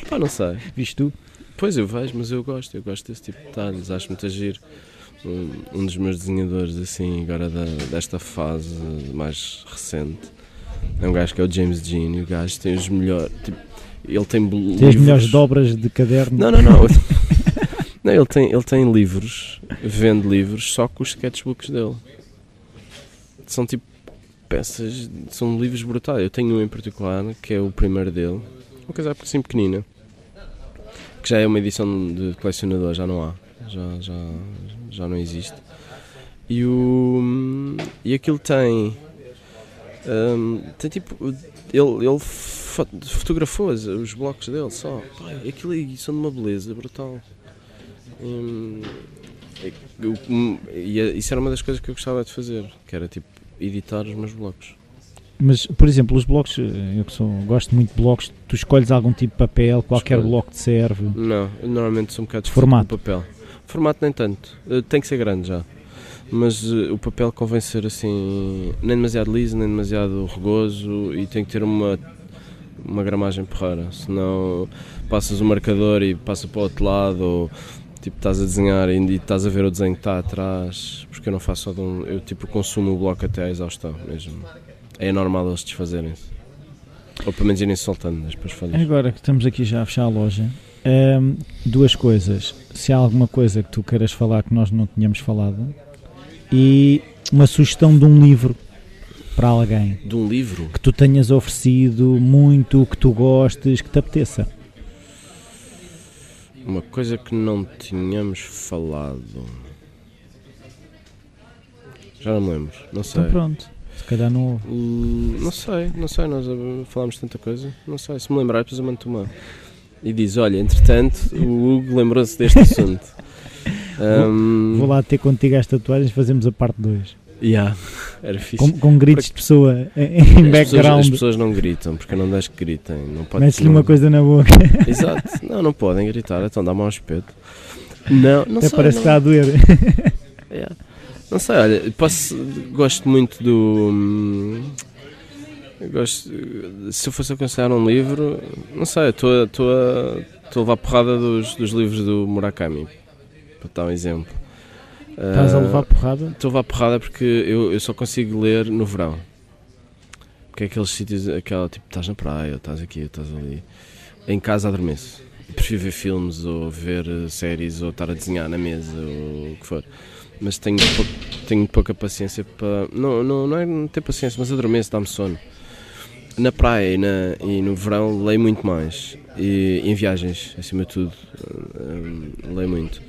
[SPEAKER 2] Pá, não sei.
[SPEAKER 1] Viste tu?
[SPEAKER 2] Pois eu vejo, mas eu gosto, eu gosto desse tipo de detalhes, acho muito giro. Um, um dos meus desenhadores, assim, agora da, desta fase mais recente, é um gajo que é o James Jean, e o gajo tem os melhores. Tipo, ele tem
[SPEAKER 1] Tem as melhores dobras de caderno.
[SPEAKER 2] Não, não, não. não ele, tem, ele tem livros, vende livros só com os sketchbooks dele. São tipo peças, são livros brutais. Eu tenho um em particular, que é o primeiro dele, uma coisa assim pequenina, que já é uma edição de colecionador, já não há, já, já, já não existe. E, o, e aquilo tem. hum, tem tipo. Ele, ele fo- fotografou os blocos dele só. Pá, aquilo aí são de uma beleza brutal. Hum, é- eu- é- isso era uma das coisas que eu gostava de fazer, que era tipo editar os meus blocos.
[SPEAKER 1] Mas, por exemplo, os blocos, eu que sou, gosto muito de blocos, tu escolhes algum tipo de papel, qualquer
[SPEAKER 2] Escolho.
[SPEAKER 1] bloco te serve.
[SPEAKER 2] Não, normalmente sou um bocado
[SPEAKER 1] Formato.
[SPEAKER 2] esquisito com o papel. Formato nem tanto, Eh, tem que ser grande já. Mas eh, o papel convém ser assim, nem demasiado liso, nem demasiado rugoso e tem que ter uma, uma gramagem porreira, senão passas o marcador e passa para o outro lado ou tipo estás a desenhar e, estás a ver o desenho que está atrás, porque eu não faço só de um, eu tipo consumo o bloco até à exaustão mesmo. É normal eles desfazerem-se. Ou pelo menos irem soltando depois folhas.
[SPEAKER 1] Agora que estamos aqui já a fechar a loja, hum, duas coisas. Se há alguma coisa que tu queiras falar que nós não tínhamos falado e uma sugestão de um livro para alguém
[SPEAKER 2] De um livro?
[SPEAKER 1] que tu tenhas oferecido muito, que tu gostes, que te apeteça.
[SPEAKER 2] Uma coisa que não tínhamos falado. Já não me lembro, não sei.
[SPEAKER 1] Então pronto, se calhar não houve.
[SPEAKER 2] Hum, não sei, não sei, nós eh, falámos tanta coisa. Não sei, se me lembrar, depois eu mando-te uma. E diz: Olha, entretanto, o Hugo lembrou-se deste assunto. Hum,
[SPEAKER 1] Vou lá ter contigo as tatuagens, fazemos a parte 2.
[SPEAKER 2] yeah, era fixe.
[SPEAKER 1] Com, com gritos de pessoa em
[SPEAKER 2] as, pessoas,
[SPEAKER 1] background.
[SPEAKER 2] as pessoas não gritam, porque não deixo que gritem.
[SPEAKER 1] Mete-lhe uma coisa na boca,
[SPEAKER 2] Exato, não, não podem gritar, então dá-me ao espeto. Não, não
[SPEAKER 1] até
[SPEAKER 2] sei.
[SPEAKER 1] parece
[SPEAKER 2] não-
[SPEAKER 1] que está a doer.
[SPEAKER 2] Yeah. Não sei, olha, posso, gosto muito do. hum, gosto, se eu fosse aconselhar um livro, não sei, estou a levar porrada dos, dos livros do Murakami, para dar um exemplo.
[SPEAKER 1] Estás a
[SPEAKER 2] Ah,
[SPEAKER 1] levar porrada?
[SPEAKER 2] Estou a levar porrada porque eu, eu só consigo ler no verão. Porque é aqueles sítios, aquela tipo, estás na praia, ou estás aqui, ou estás ali. Em casa adormeço. Prefiro ver filmes, ou ver eh, séries, ou estar a desenhar na mesa, ou o que for. Mas tenho, pouco, tenho pouca paciência para. Não, não, não é não ter paciência, mas adormeço, dá-me sono. Na praia e, na, e no verão leio muito mais. E em viagens, acima de tudo, hum, leio muito.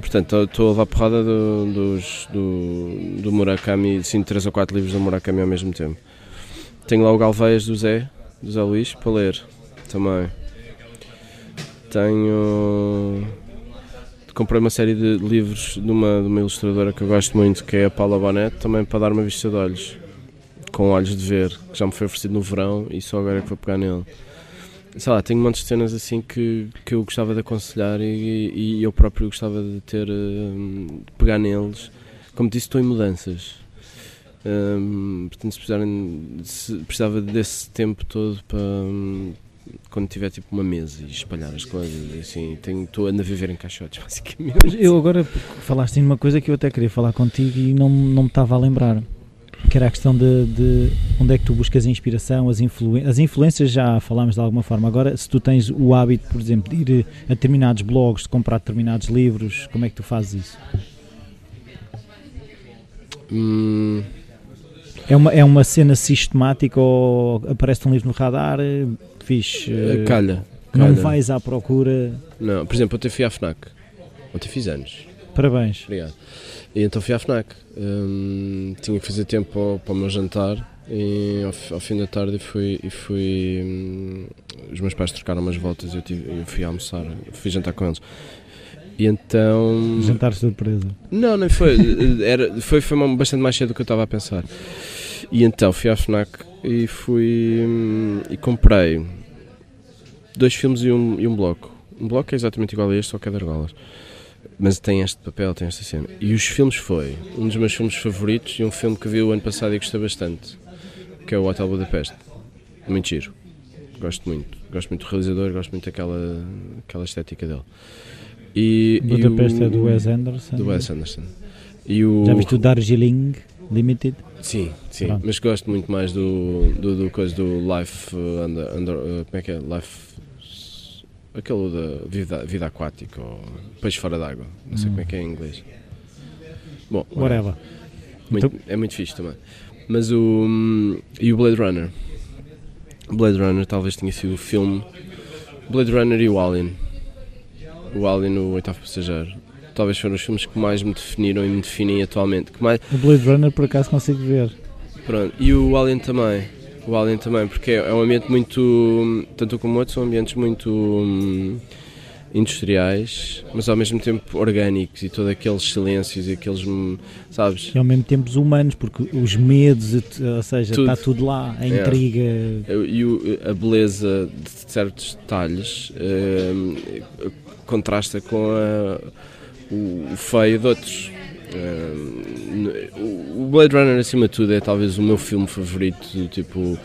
[SPEAKER 2] Portanto, estou a levar porrada do, dos, do, do Murakami, sim, três ou quatro livros do Murakami ao mesmo tempo. Tenho lá o Galveias do Zé, do Zé Luís, para ler também. Tenho. Comprei uma série de livros de uma, de uma ilustradora que eu gosto muito, que é a Paula Bonet, também para dar uma vista de olhos, com olhos de ver, que já me foi oferecido no verão e só agora é que vou pegar nele. Sei lá, tenho montes de cenas assim que, que eu gostava de aconselhar e, e eu próprio gostava de ter, hum, de pegar neles. Como disse, estou em mudanças. Hum, portanto, se precisarem, se precisava desse tempo todo para hum, quando tiver tipo uma mesa e espalhar as coisas, assim, estou a viver em caixotes, basicamente.
[SPEAKER 1] Eu agora falaste em uma coisa que eu até queria falar contigo e não, não me estava a lembrar. Que era a questão de, de onde é que tu buscas a inspiração, as, influen as influências já falámos de alguma forma. Agora, se tu tens o hábito, por exemplo, de ir a determinados blogs, de comprar determinados livros, como é que tu fazes isso?
[SPEAKER 2] Hum,
[SPEAKER 1] É uma, é uma cena sistemática ou aparece um livro no radar? Fiz. eh,
[SPEAKER 2] calha,
[SPEAKER 1] Não vais à procura.
[SPEAKER 2] Não, por exemplo, ontem fui à FNAC. Ontem fiz anos.
[SPEAKER 1] Parabéns.
[SPEAKER 2] Obrigado. E então fui à FNAC. Hum, tinha que fazer tempo para, o- para o meu jantar. E ao, ao fim da tarde fui. E fui hum, os meus pais trocaram umas voltas e eu, tive, eu fui almoçar. Fui jantar com eles. E então.
[SPEAKER 1] Jantar surpresa.
[SPEAKER 2] Não, nem foi. Era, foi foi bastante mais cedo do que eu estava a pensar. E então fui à FNAC e fui. hum, e comprei dois filmes e um, e um bloco. Um bloco é exatamente igual a este, só que é de argolas. Mas tem este papel, tem esta cena. E os filmes foi um dos meus filmes favoritos e um filme que vi o ano passado e gostei bastante, que é o Hotel Budapeste. Muito giro. Gosto muito. Gosto muito do realizador, gosto muito daquela aquela estética dele. E, e
[SPEAKER 1] Budapeste
[SPEAKER 2] o-
[SPEAKER 1] é do Wes Anderson.
[SPEAKER 2] do Wes Anderson. E o...
[SPEAKER 1] Já viste o Darjeeling Limited?
[SPEAKER 2] Sim, sim.
[SPEAKER 1] Pronto.
[SPEAKER 2] Mas gosto muito mais do, do, do coisa do Life uh, under, under, uh, como é que é? Life aquele da vida, vida aquática ou peixe fora d'água. Não sei
[SPEAKER 1] Hum.
[SPEAKER 2] como é que é em inglês. Bom,
[SPEAKER 1] Whatever.
[SPEAKER 2] muito-
[SPEAKER 1] Então-
[SPEAKER 2] é muito fixe também. Mas o e o Blade Runner. Blade Runner talvez tenha sido o filme Blade Runner e o Alien. O Alien, o oitavo passageiro. Talvez foram os filmes que mais me definiram e me definem atualmente. Que mais,
[SPEAKER 1] O Blade Runner por acaso consigo ver.
[SPEAKER 2] Pronto, e o Alien também. O Alien também, porque é é um ambiente muito. Tanto como outro, são ambientes muito hum, industriais, mas ao mesmo tempo orgânicos e todos aqueles silêncios e aqueles. hum, Sabes?
[SPEAKER 1] E ao mesmo tempo os humanos, porque os medos, ou seja,
[SPEAKER 2] Tudo.
[SPEAKER 1] está tudo lá, a
[SPEAKER 2] É.
[SPEAKER 1] intriga.
[SPEAKER 2] E o- a beleza de certos detalhes hum, contrasta com a- o feio de outros. O- Blade Runner, acima de tudo, é talvez o meu filme favorito, tipo,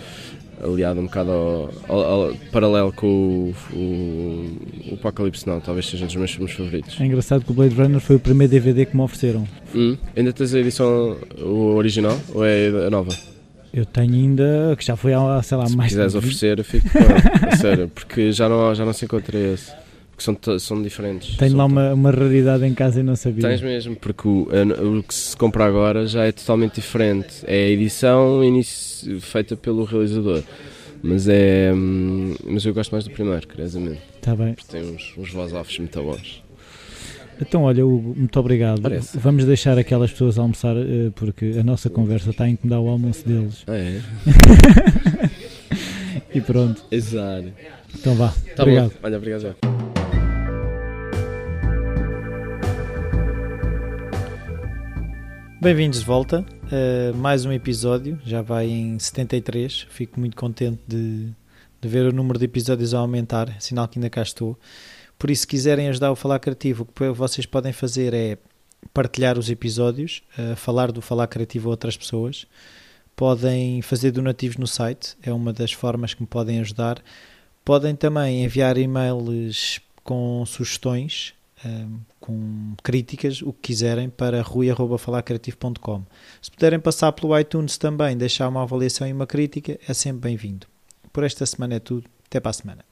[SPEAKER 2] aliado um bocado ao, ao- ao- paralelo com o, o, o Apocalipse Now, talvez seja um dos meus filmes favoritos.
[SPEAKER 1] É engraçado que o Blade Runner foi o primeiro DVD que me ofereceram.
[SPEAKER 2] Hum, ainda tens a edição o original ou é a nova?
[SPEAKER 1] Eu tenho ainda, que já foi há, sei lá,
[SPEAKER 2] Se
[SPEAKER 1] mais
[SPEAKER 2] quiseres
[SPEAKER 1] de 20
[SPEAKER 2] oferecer, eu fico com sério, porque já não, já não se encontra esse. Porque são, são diferentes.
[SPEAKER 1] Tenho
[SPEAKER 2] São
[SPEAKER 1] lá uma, uma raridade em casa e não sabia.
[SPEAKER 2] Tens mesmo, porque o, o que se compra agora já é totalmente diferente. É a edição inici- feita pelo realizador. Mas é. hum, Mas eu gosto mais do primeiro, curiosamente.
[SPEAKER 1] Está bem.
[SPEAKER 2] Porque tem uns, uns voz-offs muito bons.
[SPEAKER 1] Então, olha, Hugo, muito obrigado.
[SPEAKER 2] Parece.
[SPEAKER 1] Vamos deixar aquelas pessoas almoçar, eh, porque a nossa conversa está a incomodar o almoço deles.
[SPEAKER 2] Ah, é?
[SPEAKER 1] E pronto.
[SPEAKER 2] Exato.
[SPEAKER 1] Então vá.
[SPEAKER 2] Tá
[SPEAKER 1] obrigado.
[SPEAKER 2] bom. Olha, obrigado. já.
[SPEAKER 3] Bem-vindos de volta a mais um episódio, já vai em 73. Fico muito contente de, de ver o número de episódios a aumentar, é sinal que ainda cá estou. Por isso, se quiserem ajudar o Falar Criativo, o que vocês podem fazer é partilhar os episódios, eh, falar do Falar Criativo a outras pessoas. Podem fazer donativos no site, é uma das formas que me podem ajudar. Podem também enviar e-mails com sugestões, eh, com críticas, o que quiserem, para rui.falarcreativo.com. Se puderem passar pelo iTunes também, deixar uma avaliação e uma crítica, é sempre bem-vindo. Por esta semana é tudo. Até para a semana.